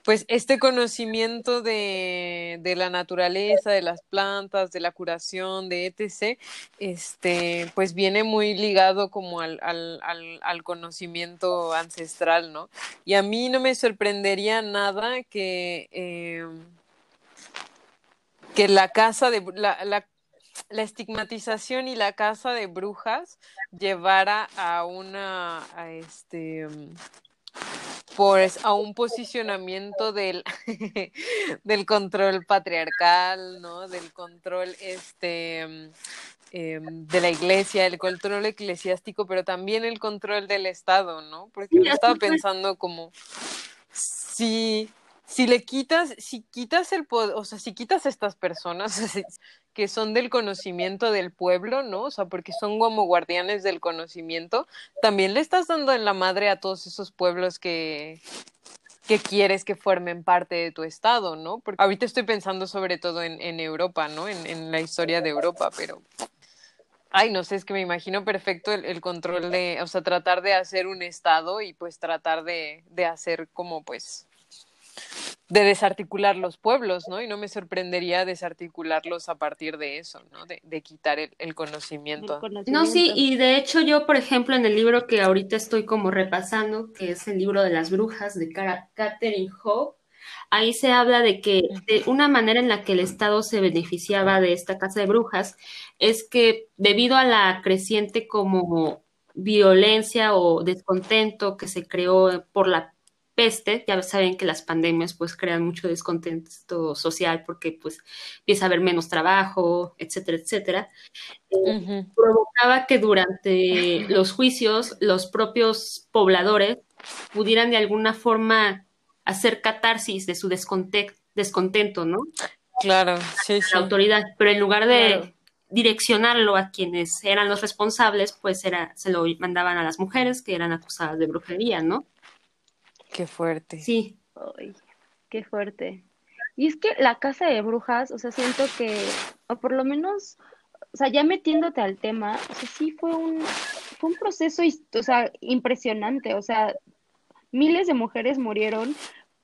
pues este conocimiento de, de, la naturaleza, de las plantas, de la curación, de etc., este, pues viene muy ligado como al, al, al, conocimiento ancestral, ¿no? Y a mí no me sorprendería nada que, eh, que la casa de la, la, la estigmatización y la casa de brujas llevara a una a este pues a un posicionamiento del, del control patriarcal, ¿no? Del control este eh, de la iglesia, el control eclesiástico, pero también el control del Estado, ¿no? Porque yo estaba pensando como si si le quitas, si quitas el poder, o sea, si quitas a estas personas que son del conocimiento del pueblo, ¿no? O sea, porque son como guardianes del conocimiento, también le estás dando en la madre a todos esos pueblos que, que quieres que formen parte de tu estado, ¿no? Porque ahorita estoy pensando sobre todo en, en Europa, ¿no? En, en, la historia de Europa, pero Ay, no sé, es que me imagino perfecto el, el, control de, o sea, tratar de hacer un estado y pues tratar de, de hacer como pues de desarticular los pueblos, ¿no? Y no me sorprendería desarticularlos a partir de eso, ¿no? De, de quitar el, el, conocimiento. el, conocimiento. No, sí, y de hecho yo, por ejemplo, en el libro que ahorita estoy como repasando, que es el libro de las brujas de Catherine Hope, ahí se habla de que de una manera en la que el Estado se beneficiaba de esta casa de brujas es que debido a la creciente como violencia o descontento que se creó por la peste, ya saben que las pandemias pues crean mucho descontento social porque pues empieza a haber menos trabajo, etcétera, etcétera, eh, uh -huh. provocaba que durante los juicios los propios pobladores pudieran de alguna forma hacer catarsis de su descontento, descontento ¿no? Claro, sí, sí. La autoridad, pero en lugar de claro. direccionarlo a quienes eran los responsables, pues era, se lo mandaban a las mujeres que eran acusadas de brujería, ¿no? Qué fuerte. Sí. Ay, qué fuerte. Y es que la casa de brujas, o sea, siento que, o por lo menos, o sea, ya metiéndote al tema, o sea, sí fue un, fue un proceso, o sea, impresionante, o sea, miles de mujeres murieron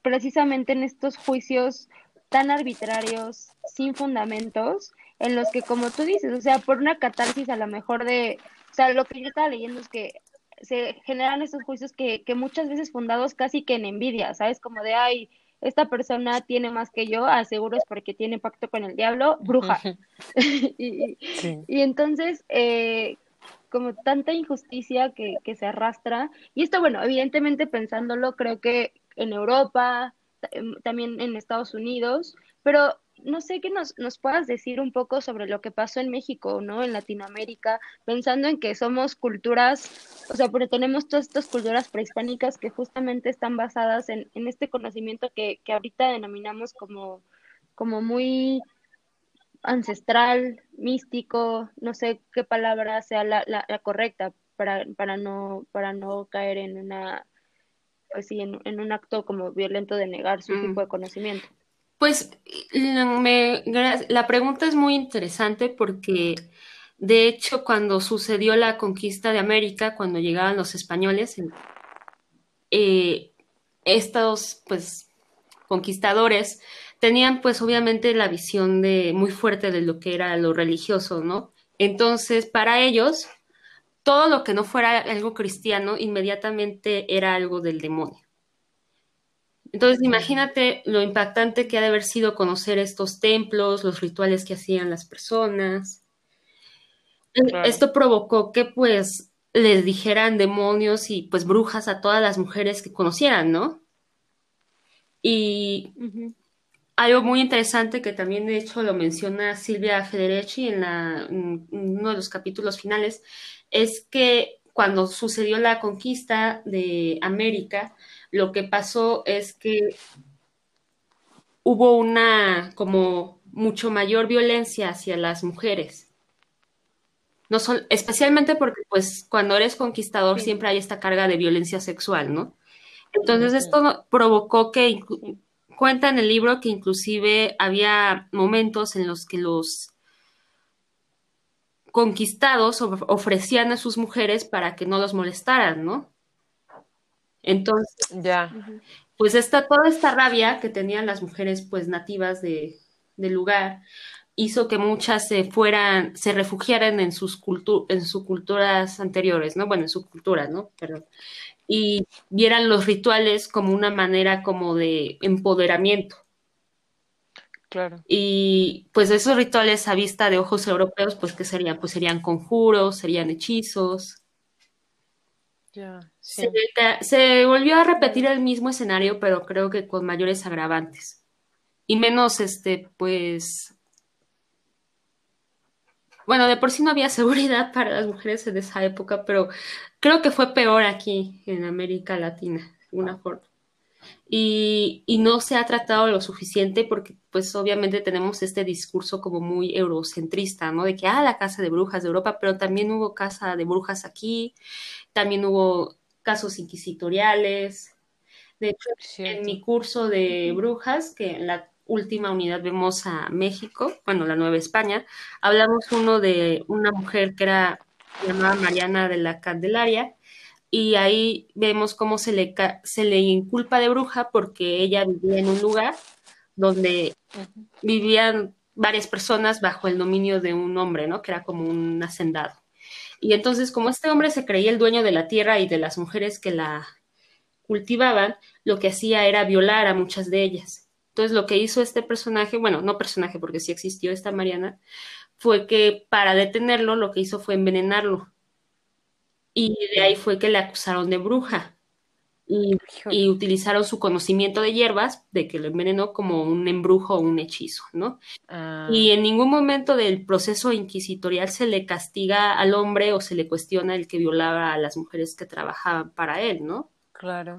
precisamente en estos juicios tan arbitrarios, sin fundamentos, en los que, como tú dices, o sea, por una catarsis a lo mejor de, o sea, lo que yo estaba leyendo es que se generan estos juicios que, que muchas veces fundados casi que en envidia, ¿sabes? Como de, ay, esta persona tiene más que yo, aseguro es porque tiene pacto con el diablo, bruja. y, sí. y, entonces, eh, como tanta injusticia que, que, se arrastra, y esto, bueno, evidentemente pensándolo, creo que en Europa, también en Estados Unidos, pero no sé que nos, nos puedas decir un poco sobre lo que pasó en México, ¿no? En Latinoamérica, pensando en que somos culturas, o sea, porque tenemos todas estas culturas prehispánicas que justamente están basadas en, en este conocimiento que, que ahorita denominamos como, como muy ancestral, místico, no sé qué palabra sea la, la, la correcta para, para, no, para no caer en una pues sí, en, en un acto como violento de negar su mm. tipo de conocimiento. Pues la pregunta es muy interesante porque de hecho cuando sucedió la conquista de América, cuando llegaban los españoles, eh, estos pues conquistadores tenían pues obviamente la visión de muy fuerte de lo que era lo religioso, ¿no? Entonces para ellos todo lo que no fuera algo cristiano inmediatamente era algo del demonio. Entonces, imagínate lo impactante que ha de haber sido conocer estos templos, los rituales que hacían las personas. Claro. Esto provocó que, pues, les dijeran demonios y, pues, brujas a todas las mujeres que conocieran, ¿no? Y uh -huh. algo muy interesante que también, de hecho, lo menciona Silvia Federici en, la, en uno de los capítulos finales, es que cuando sucedió la conquista de América, lo que pasó es que hubo una como mucho mayor violencia hacia las mujeres. No son, especialmente porque pues cuando eres conquistador sí. siempre hay esta carga de violencia sexual, ¿no? Entonces esto provocó que cuenta en el libro que inclusive había momentos en los que los conquistados ofrecían a sus mujeres para que no los molestaran, ¿no? Entonces, ya. Pues esta, toda esta rabia que tenían las mujeres pues nativas de, del lugar hizo que muchas se fueran, se refugiaran en sus, cultu en sus culturas anteriores, ¿no? Bueno, en su cultura, ¿no? Perdón. Y vieran los rituales como una manera como de empoderamiento. Claro. Y pues esos rituales a vista de ojos europeos, pues ¿qué serían? Pues serían conjuros, serían hechizos. Sí. Se, se, volvió a repetir el mismo escenario, pero creo que con mayores agravantes. Y menos, este, pues. Bueno, de por sí no había seguridad para las mujeres en esa época, pero creo que fue peor aquí en América Latina, de una forma. Y, y, no se ha tratado lo suficiente porque pues obviamente tenemos este discurso como muy eurocentrista, ¿no? De que, ah, la casa de brujas de Europa, pero también hubo casa de brujas aquí, también hubo casos inquisitoriales. De hecho, Cierto. en mi curso de brujas, que la, última unidad vemos a México, bueno, la Nueva España. Hablamos uno de una mujer que era llamada Mariana de la Candelaria, y ahí vemos cómo se le, se le inculpa de bruja porque ella vivía en un lugar donde vivían varias personas bajo el dominio de un hombre, ¿no? Que era como un hacendado. Y entonces, como este hombre se creía el dueño de la tierra y de las mujeres que la cultivaban, lo que hacía era violar a muchas de ellas. Entonces, lo que hizo este personaje, bueno, no personaje porque sí existió esta Mariana, fue que para detenerlo lo que hizo fue envenenarlo. Y de ahí fue que le acusaron de bruja. Y, utilizaron su conocimiento de hierbas, de que lo envenenó como un embrujo o un hechizo, ¿no? Ah. Y en ningún momento del proceso inquisitorial se le castiga al hombre o se le cuestiona el que violaba a las mujeres que trabajaban para él, ¿no? Claro.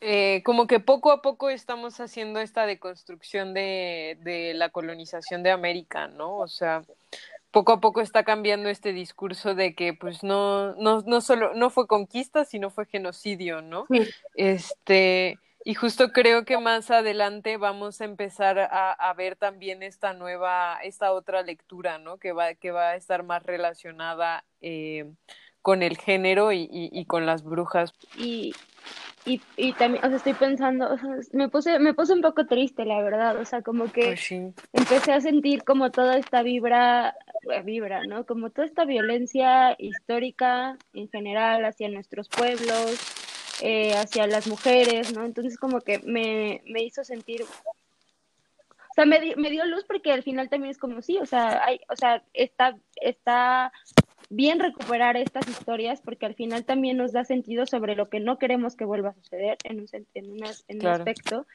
Eh, como que poco a poco estamos haciendo esta deconstrucción de, de la colonización de América, ¿no? O sea, poco a poco está cambiando este discurso de que pues no, no, no solo, no fue conquista, sino fue genocidio, ¿no? Este, y justo creo que más adelante vamos a empezar a, a, ver también esta nueva, esta otra lectura, ¿no? Que va, que va a estar más relacionada eh, con el género y, y, y, con las brujas. Y, y, y también, o sea, estoy pensando, o sea, me puse, me puse un poco triste, la verdad, o sea, como que pues empecé a sentir como toda esta vibra, eh, vibra, ¿no? Como toda esta violencia histórica en general hacia nuestros pueblos, eh, hacia las mujeres, ¿no? Entonces como que me, me hizo sentir o sea, me, me, dio luz porque al final también es como sí, o sea, hay, o sea, está, está bien recuperar estas historias porque al final también nos da sentido sobre lo que no queremos que vuelva a suceder en un, en en un aspecto.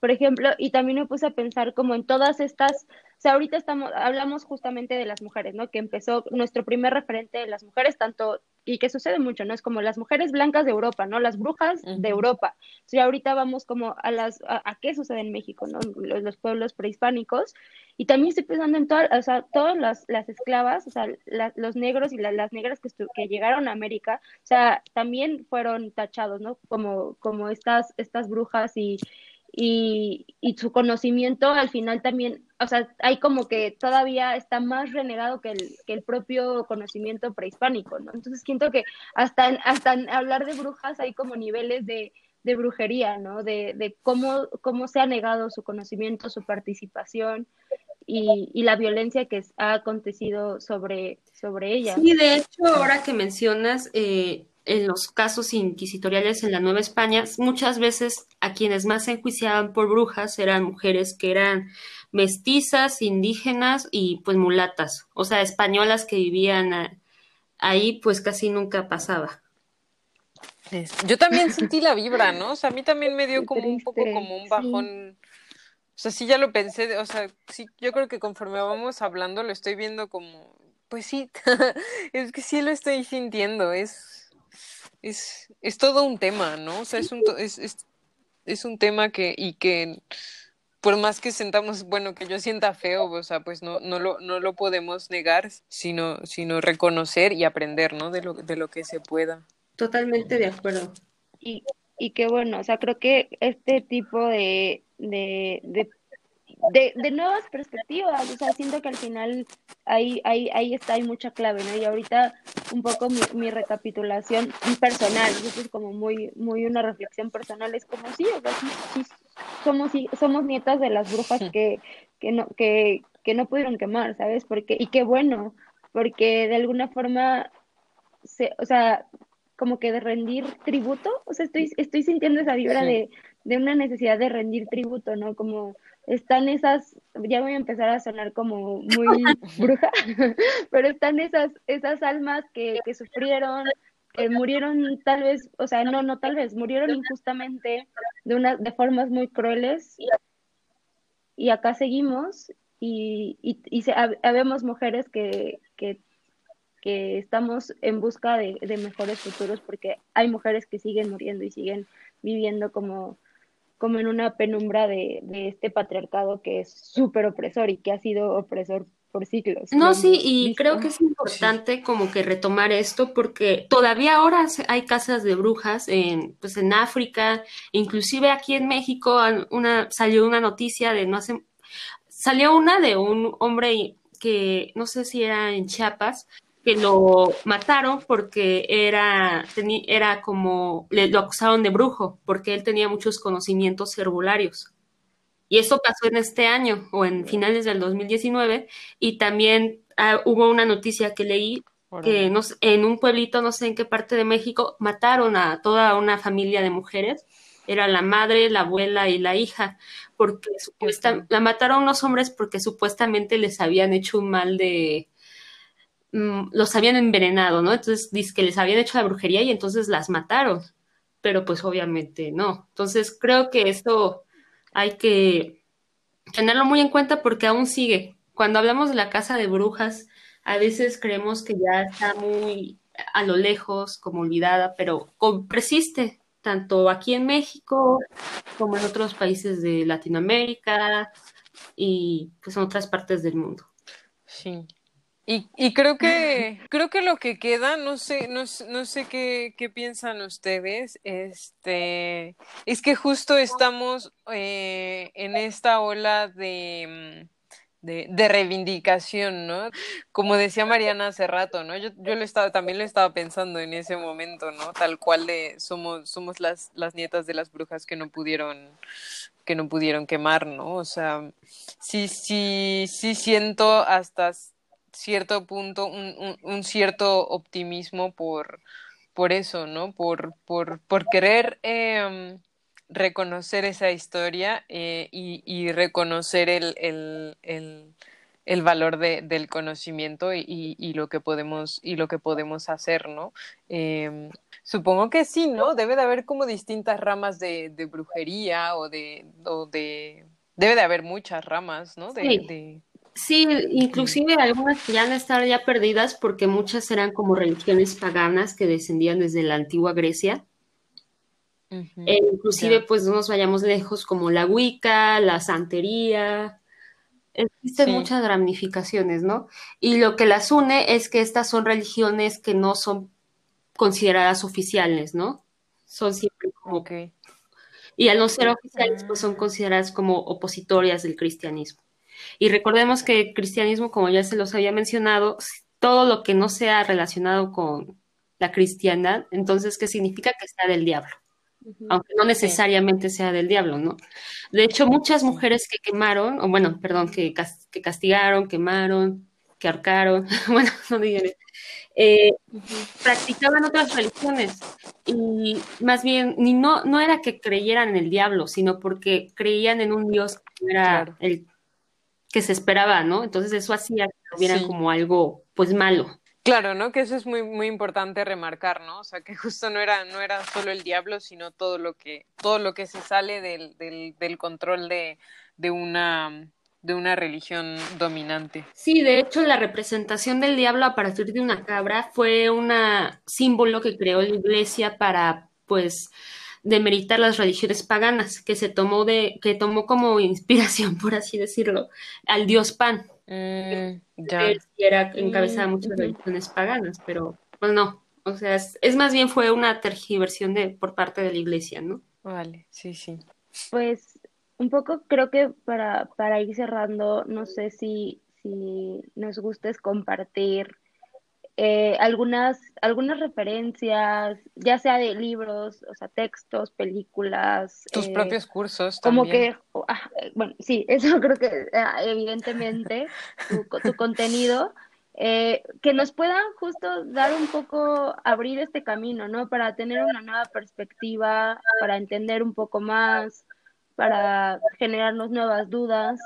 Por ejemplo, y también me puse a pensar como en todas estas, o sea, ahorita estamos, hablamos justamente de las mujeres, ¿no? Que empezó nuestro primer referente de las mujeres, tanto y que sucede mucho, ¿no? Es como las mujeres blancas de Europa, ¿no? Las brujas de Europa. O ahorita vamos como a las, a, qué sucede en México, ¿no? Los, pueblos prehispánicos. Y también estoy pensando en todas, o sea, todas las, las esclavas, o sea, los negros y las negras que, que llegaron a América, o sea, también fueron tachados, ¿no? Como, como estas, estas brujas y, y, y, su conocimiento al final también, o sea, hay como que todavía está más renegado que el, que el propio conocimiento prehispánico, ¿no? Entonces siento que hasta, hasta hablar de brujas hay como niveles de, de brujería, ¿no? De, de cómo, cómo se ha negado su conocimiento, su participación y, y la violencia que ha acontecido sobre, sobre ella. Sí, de hecho, ahora que mencionas, eh, en los casos inquisitoriales en la Nueva España, muchas veces a quienes más se enjuiciaban por brujas eran mujeres que eran mestizas, indígenas y pues mulatas, o sea, españolas que vivían ahí, pues casi nunca pasaba. Yo también sentí la vibra, ¿no? O sea, a mí también me dio como un poco como un bajón. O sea, sí ya lo pensé, o sea, sí, yo creo que conforme vamos hablando lo estoy viendo como, pues sí, es que sí lo estoy sintiendo, es es, es todo un tema, ¿no? O sea, es un, es, es, es un tema que, y que por más que sentamos, bueno, que yo sienta feo, o sea, pues no, no, lo, no lo podemos negar, sino, sino reconocer y aprender, ¿no? De lo, de lo que se pueda. Totalmente de acuerdo. Y, y qué bueno, o sea, creo que este tipo de, de, de de, de nuevas perspectivas, o sea, siento que al final ahí, ahí, ahí está, hay mucha clave, ¿no? Y ahorita un poco mi, mi recapitulación personal, eso es como muy, muy una reflexión personal, es como sí, o sea, sí, somos, somos nietas de las brujas que, que no, que, que no pudieron quemar, ¿sabes? Porque, y qué bueno, porque de alguna forma, se, o sea, como que de rendir tributo, o sea, estoy, estoy sintiendo esa vibra de, de una necesidad de rendir tributo, ¿no? Como están esas, ya voy a empezar a sonar como muy bruja, pero están esas, esas almas que, que sufrieron, que murieron tal vez, o sea, no, no tal vez, murieron injustamente de una, de formas muy crueles y acá seguimos y, y, y habemos mujeres que, que, que estamos en busca de, de mejores futuros porque hay mujeres que siguen muriendo y siguen viviendo como como en una penumbra de, de este patriarcado que es súper opresor y que ha sido opresor por siglos. No, sí, y creo que es importante como que retomar esto porque todavía ahora hay casas de brujas en, pues en África, inclusive aquí en México una, salió una noticia de no hace Salió una de un hombre que no sé si era en Chiapas, que lo mataron porque era, era como, le, lo acusaron de brujo, porque él tenía muchos conocimientos herbularios. Y eso pasó en este año o en finales del 2019. Y también ah, hubo una noticia que leí que en un pueblito, no sé en qué parte de México, mataron a toda una familia de mujeres. Era la madre, la abuela y la hija, porque la mataron unos hombres porque supuestamente les habían hecho un mal de, Mm, los habían envenenado, ¿no? Entonces dice que les habían hecho la brujería y entonces las mataron, pero pues obviamente no. Entonces creo que esto hay que tenerlo muy en cuenta porque aún sigue. Cuando hablamos de la casa de brujas, a veces creemos que ya está muy a lo lejos, como olvidada, pero persiste tanto aquí en México como en otros países de Latinoamérica y pues en otras partes del mundo. Sí, y, y creo que creo que lo que queda, no sé, no, no sé qué, qué piensan ustedes, este, es que justo estamos eh, en esta ola de, de, de, reivindicación, ¿no? Como decía Mariana hace rato, ¿no? Yo, yo lo estaba, también lo estaba pensando en ese momento, ¿no? Tal cual de somos, somos las, las nietas de las brujas que no pudieron, que no pudieron quemar, ¿no? O sea, sí, sí, sí siento hasta cierto punto, un, un, cierto optimismo por, por eso, ¿no? Por, por, por querer eh, reconocer esa historia eh, y, y, reconocer el, el, el, el valor de, del conocimiento y, y, lo que podemos y lo que podemos hacer, ¿no? Eh, supongo que sí, ¿no? Debe de haber como distintas ramas de, de brujería o de, o de debe de haber muchas ramas, ¿no? De, de, Sí, inclusive algunas que ya han estado ya perdidas porque muchas eran como religiones paganas que descendían desde la antigua Grecia. e inclusive, pues no nos vayamos lejos como la Wicca, la santería. Existen muchas ramificaciones, ¿no? Y lo que las une es que estas son religiones que no son consideradas oficiales, ¿no? Son siempre como... Y al no ser oficiales, pues son consideradas como opositorias del cristianismo. Y recordemos que el cristianismo, como ya se los había mencionado, todo lo que no sea relacionado con la cristiandad, entonces, ¿qué significa que sea del diablo? Aunque no necesariamente sea del diablo, ¿no? De hecho, muchas mujeres que quemaron, o bueno, perdón, que, que castigaron, quemaron, que ahorcaron, bueno, no digan, eh, practicaban otras religiones. Y más bien ni no, no era que creyeran en el diablo, sino porque creían en un Dios que era el que se esperaba, ¿no? Entonces eso hacía que lo vieran como algo, pues, malo. Claro, ¿no? Que eso es muy, muy importante remarcar, ¿no? O sea, que justo no era, no era solo el diablo, sino todo lo que, todo lo que se sale del, del, del control de, de una de una religión dominante. Sí, de hecho la representación del diablo a partir de una cabra fue un símbolo que creó la iglesia para pues demeritar las religiones paganas, que se tomó de, que tomó como inspiración, por así decirlo, al dios Pan. Mm, ya. era encabezada muchas religiones paganas, pero pues no. O sea, es, más bien fue una tergiversión de, por parte de la iglesia, ¿no? Vale, sí, sí. Pues un poco creo que para, para ir cerrando, no sé si, si nos gustes compartir eh, algunas, algunas referencias, ya sea de libros, o sea, textos, películas. Tus eh, propios cursos. Como también. que, oh, ah, eh, bueno, sí, eso creo que ah, evidentemente tu, tu contenido. Eh, que nos puedan justo dar un poco, abrir este camino, ¿no? Para tener una nueva perspectiva, para entender un poco más, para generarnos nuevas dudas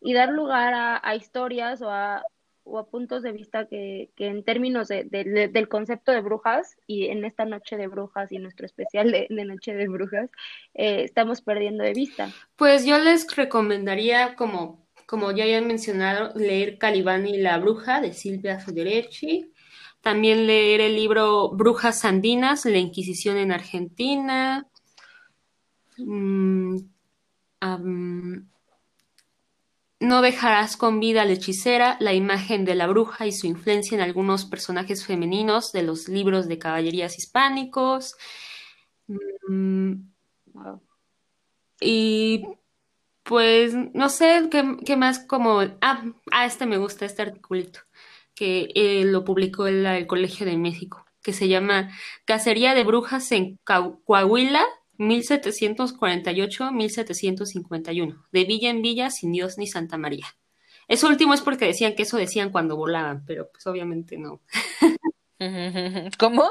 y dar lugar a, a historias o a, o a puntos de vista que, que en términos de, de, del concepto de brujas y en esta noche de brujas y nuestro especial de, noche de brujas eh, estamos perdiendo de vista. Pues yo les recomendaría como, como ya hayan mencionado leer Calibán y la bruja de Silvia Federici, también leer el libro Brujas Andinas, la Inquisición en Argentina. Mm, no dejarás con vida a la hechicera, la imagen de la bruja y su influencia en algunos personajes femeninos de los libros de caballerías hispánicos. Mm, y pues no sé qué, qué más como... Ah, ah, este me gusta, este articulito, que eh, lo publicó el, el Colegio de México, que se llama Cacería de Brujas en Coahuila, 1748-1751, de villa en villa, sin Dios ni Santa María. Eso último es porque decían que eso decían cuando volaban, pero pues obviamente no. ¿Cómo?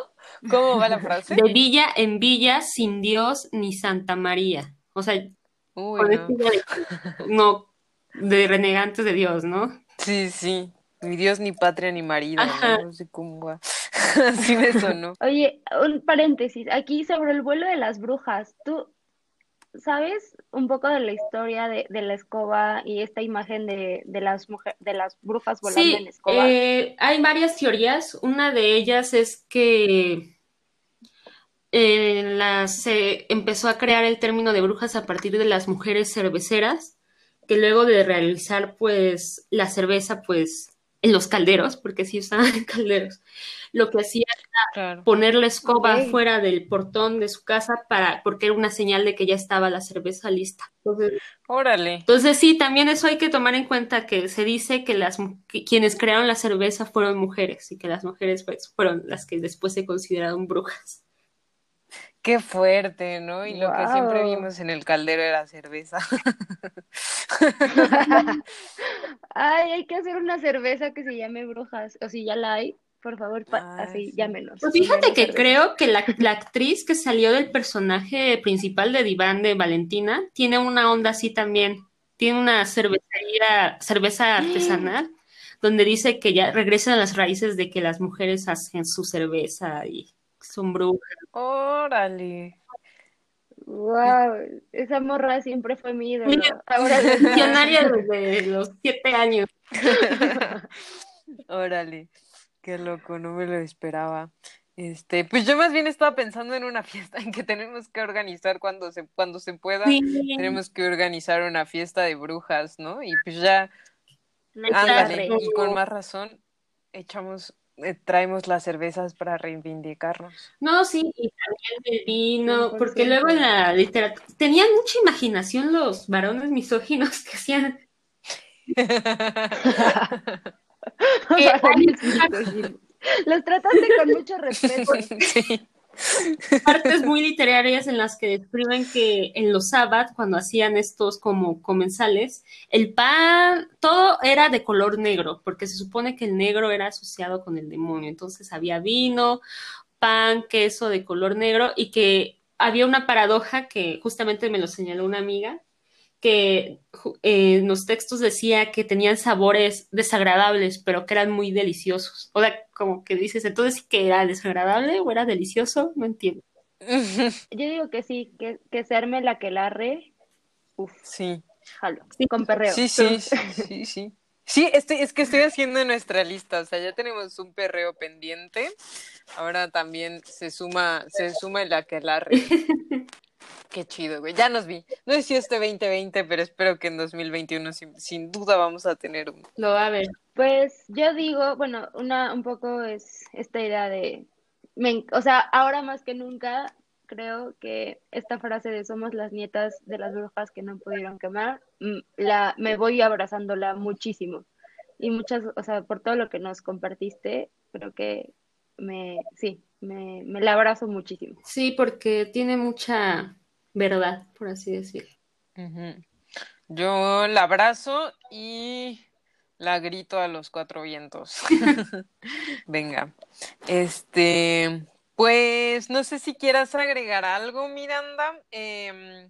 ¿Cómo va la frase? De villa en villa, sin Dios ni Santa María. O sea, Uy, por no. de- no, de renegantes de Dios, ¿no? Sí, sí. Ni Dios, ni patria, ni marido, Ajá. ¿no? No sé cómo va. Así me sonó. Oye, un paréntesis, aquí sobre el vuelo de las brujas, ¿tú sabes un poco de la historia de, de la escoba y esta imagen de, de las mujer, de las brujas volando Sí, en escoba? eh, hay varias teorías. Una de ellas es que eh, la- se empezó a crear el término de brujas a partir de las mujeres cerveceras, que luego de realizar pues la cerveza pues en los calderos, porque sí usaban calderos, lo que hacían Claro. poner la escoba fuera del portón de su casa para, porque era una señal de que ya estaba la cerveza lista. Entonces, Órale. entonces sí, también eso hay que tomar en cuenta que se dice que las que quienes crearon la cerveza fueron mujeres y que las mujeres pues, fueron las que después se consideraron brujas. Qué fuerte, ¿no? Y lo que siempre vimos en el caldero era cerveza. Ay, hay que hacer una cerveza que se llame brujas, o si ya la hay, por favor, pa- Ah, así, sí. llámenos. Pues fíjate que creo que la, la actriz que salió del personaje principal de Diván de Valentina tiene una onda así también. Tiene una cervecería, cerveza artesanal, donde dice que ya regresan a las raíces de que las mujeres hacen su cerveza y son brujas. Órale. Wow, esa morra siempre fue mi ídolo. Mira, Ahora Funcionaria desde los siete años. Órale. Qué loco, no me lo esperaba. Este, pues yo más bien estaba pensando en una fiesta en que tenemos que organizar cuando se, cuando se pueda. Sí. Tenemos que organizar una fiesta de brujas, ¿no? Y pues ya, ándale, y con más razón, echamos, traemos las cervezas para reivindicarnos. No, sí, y también el vino, 100%. porque luego en la literatura tenían mucha imaginación los varones misóginos que hacían Los trataste con mucho respeto. Sí. Partes muy literarias en las que describen que en los sábados, cuando hacían estos como comensales, el pan, todo era de color negro, porque se supone que el negro era asociado con el demonio. Entonces había vino, pan, queso de color negro y que había una paradoja que justamente me lo señaló una amiga, que eh, en los textos decía que tenían sabores desagradables, pero que eran muy deliciosos. O sea, como que dices, entonces, ¿que era desagradable o era delicioso? No entiendo. Yo digo que sí, que, que se arme la que larre. Uf, Sí. jalo. Sí. Con perreo. Sí, sí, sí, sí, sí. Sí, estoy, es que estoy haciendo nuestra lista, o sea, ya tenemos un perreo pendiente. Ahora también se suma, se suma el aquelarre. Qué chido, güey. Ya nos vi. No sé si este 2020, pero espero que en 2021 sin, sin duda vamos a tener un. Lo va a ver. Pues yo digo, bueno, una un poco es esta idea de, me o sea, ahora más que nunca creo que esta frase de somos las nietas de las brujas que no pudieron quemar, mm, la me voy abrazándola muchísimo. Y muchas, o sea, por todo lo que nos compartiste, creo que me, sí, me, me la abrazo muchísimo. Sí, porque tiene mucha verdad, por así decirlo. Yo la abrazo y la grito a los cuatro vientos. Venga. Este, pues no sé si quieras agregar algo, Miranda, em,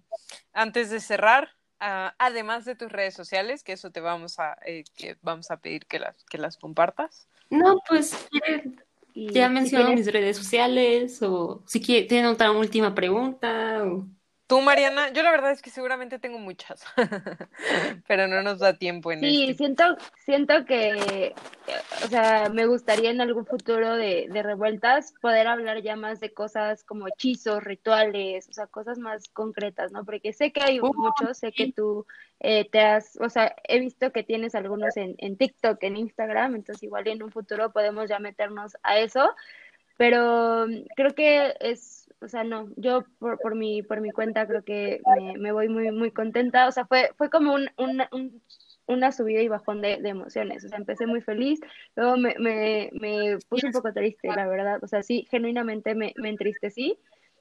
antes de cerrar. ah, además de tus redes sociales, que eso te vamos a, eh, que vamos a pedir que las, que las compartas. No, pues ¿quiere- Y ya si menciono tienes- mis redes sociales o si quiere, tiene otra última pregunta. o- Tú, Mariana, yo la verdad es que seguramente tengo muchas, pero no nos da tiempo en Sí, este. siento, siento que, o sea, me gustaría en algún futuro de, de revueltas poder hablar ya más de cosas como hechizos, rituales, o sea, cosas más concretas, ¿no? Porque sé que hay Oh, muchos, sé que tú eh, te has, o sea, he visto que tienes algunos en, en TikTok, en Instagram, entonces igual en un futuro podemos ya meternos a eso, pero mm, creo que es o sea, no, yo por, por, mi, por mi cuenta creo que me, me voy muy, muy contenta, o sea, fue, fue como un, un, un una subida y bajón de, emociones. O sea, empecé muy feliz, luego me, me, me, puse un poco triste, la verdad. O sea, sí, genuinamente me, me entristecí.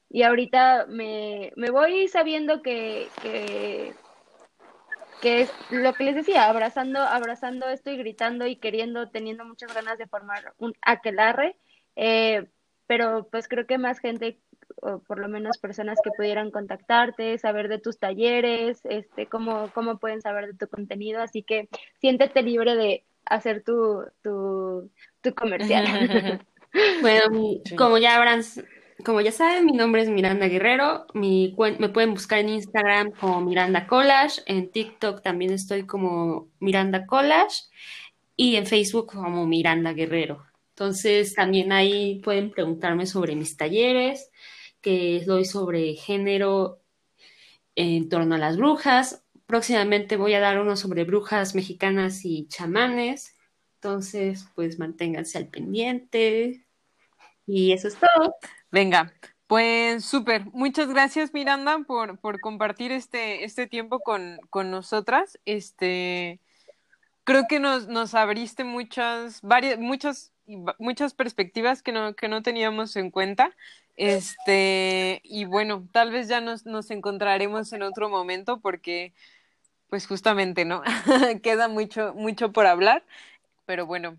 Y ahorita me, me voy sabiendo que, que, que es lo que les decía, abrazando, abrazando esto y gritando y queriendo, teniendo muchas ganas de formar un aquelarre. Eh, pero pues creo que más gente o por lo menos personas que pudieran contactarte, saber de tus talleres, este, cómo, cómo pueden saber de tu contenido, así que siéntete libre de hacer tu, tu, tu comercial. bueno, como ya habrán, como ya saben, mi nombre es Miranda Guerrero, mi, me pueden buscar en Instagram como Miranda Collage, en TikTok también estoy como Miranda Collage y en Facebook como Miranda Guerrero. Entonces también ahí pueden preguntarme sobre mis talleres, que doy sobre género en torno a las brujas. Próximamente voy a dar uno sobre brujas mexicanas y chamanes. Entonces, pues manténganse al pendiente. Y eso es todo. Venga, pues súper. Muchas gracias, Miranda, por, por compartir este, este tiempo con, con nosotras. Este creo que nos, nos abriste muchas, varias, muchas, muchas perspectivas que no, que no teníamos en cuenta. Este, y bueno, tal vez ya nos, nos encontraremos en otro momento porque, pues justamente, ¿no? Queda mucho, mucho por hablar, pero bueno,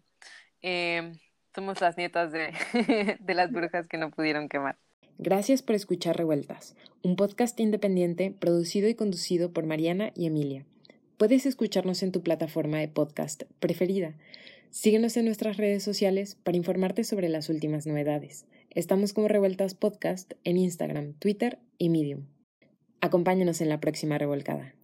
eh, somos las nietas de, de las brujas que no pudieron quemar. Gracias por escuchar Revueltas, un podcast independiente producido y conducido por Mariana y Emilia. Puedes escucharnos en tu plataforma de podcast preferida. Síguenos en nuestras redes sociales para informarte sobre las últimas novedades. Estamos como Revueltas Podcast en Instagram, Twitter y Medium. Acompáñanos en la próxima revolcada.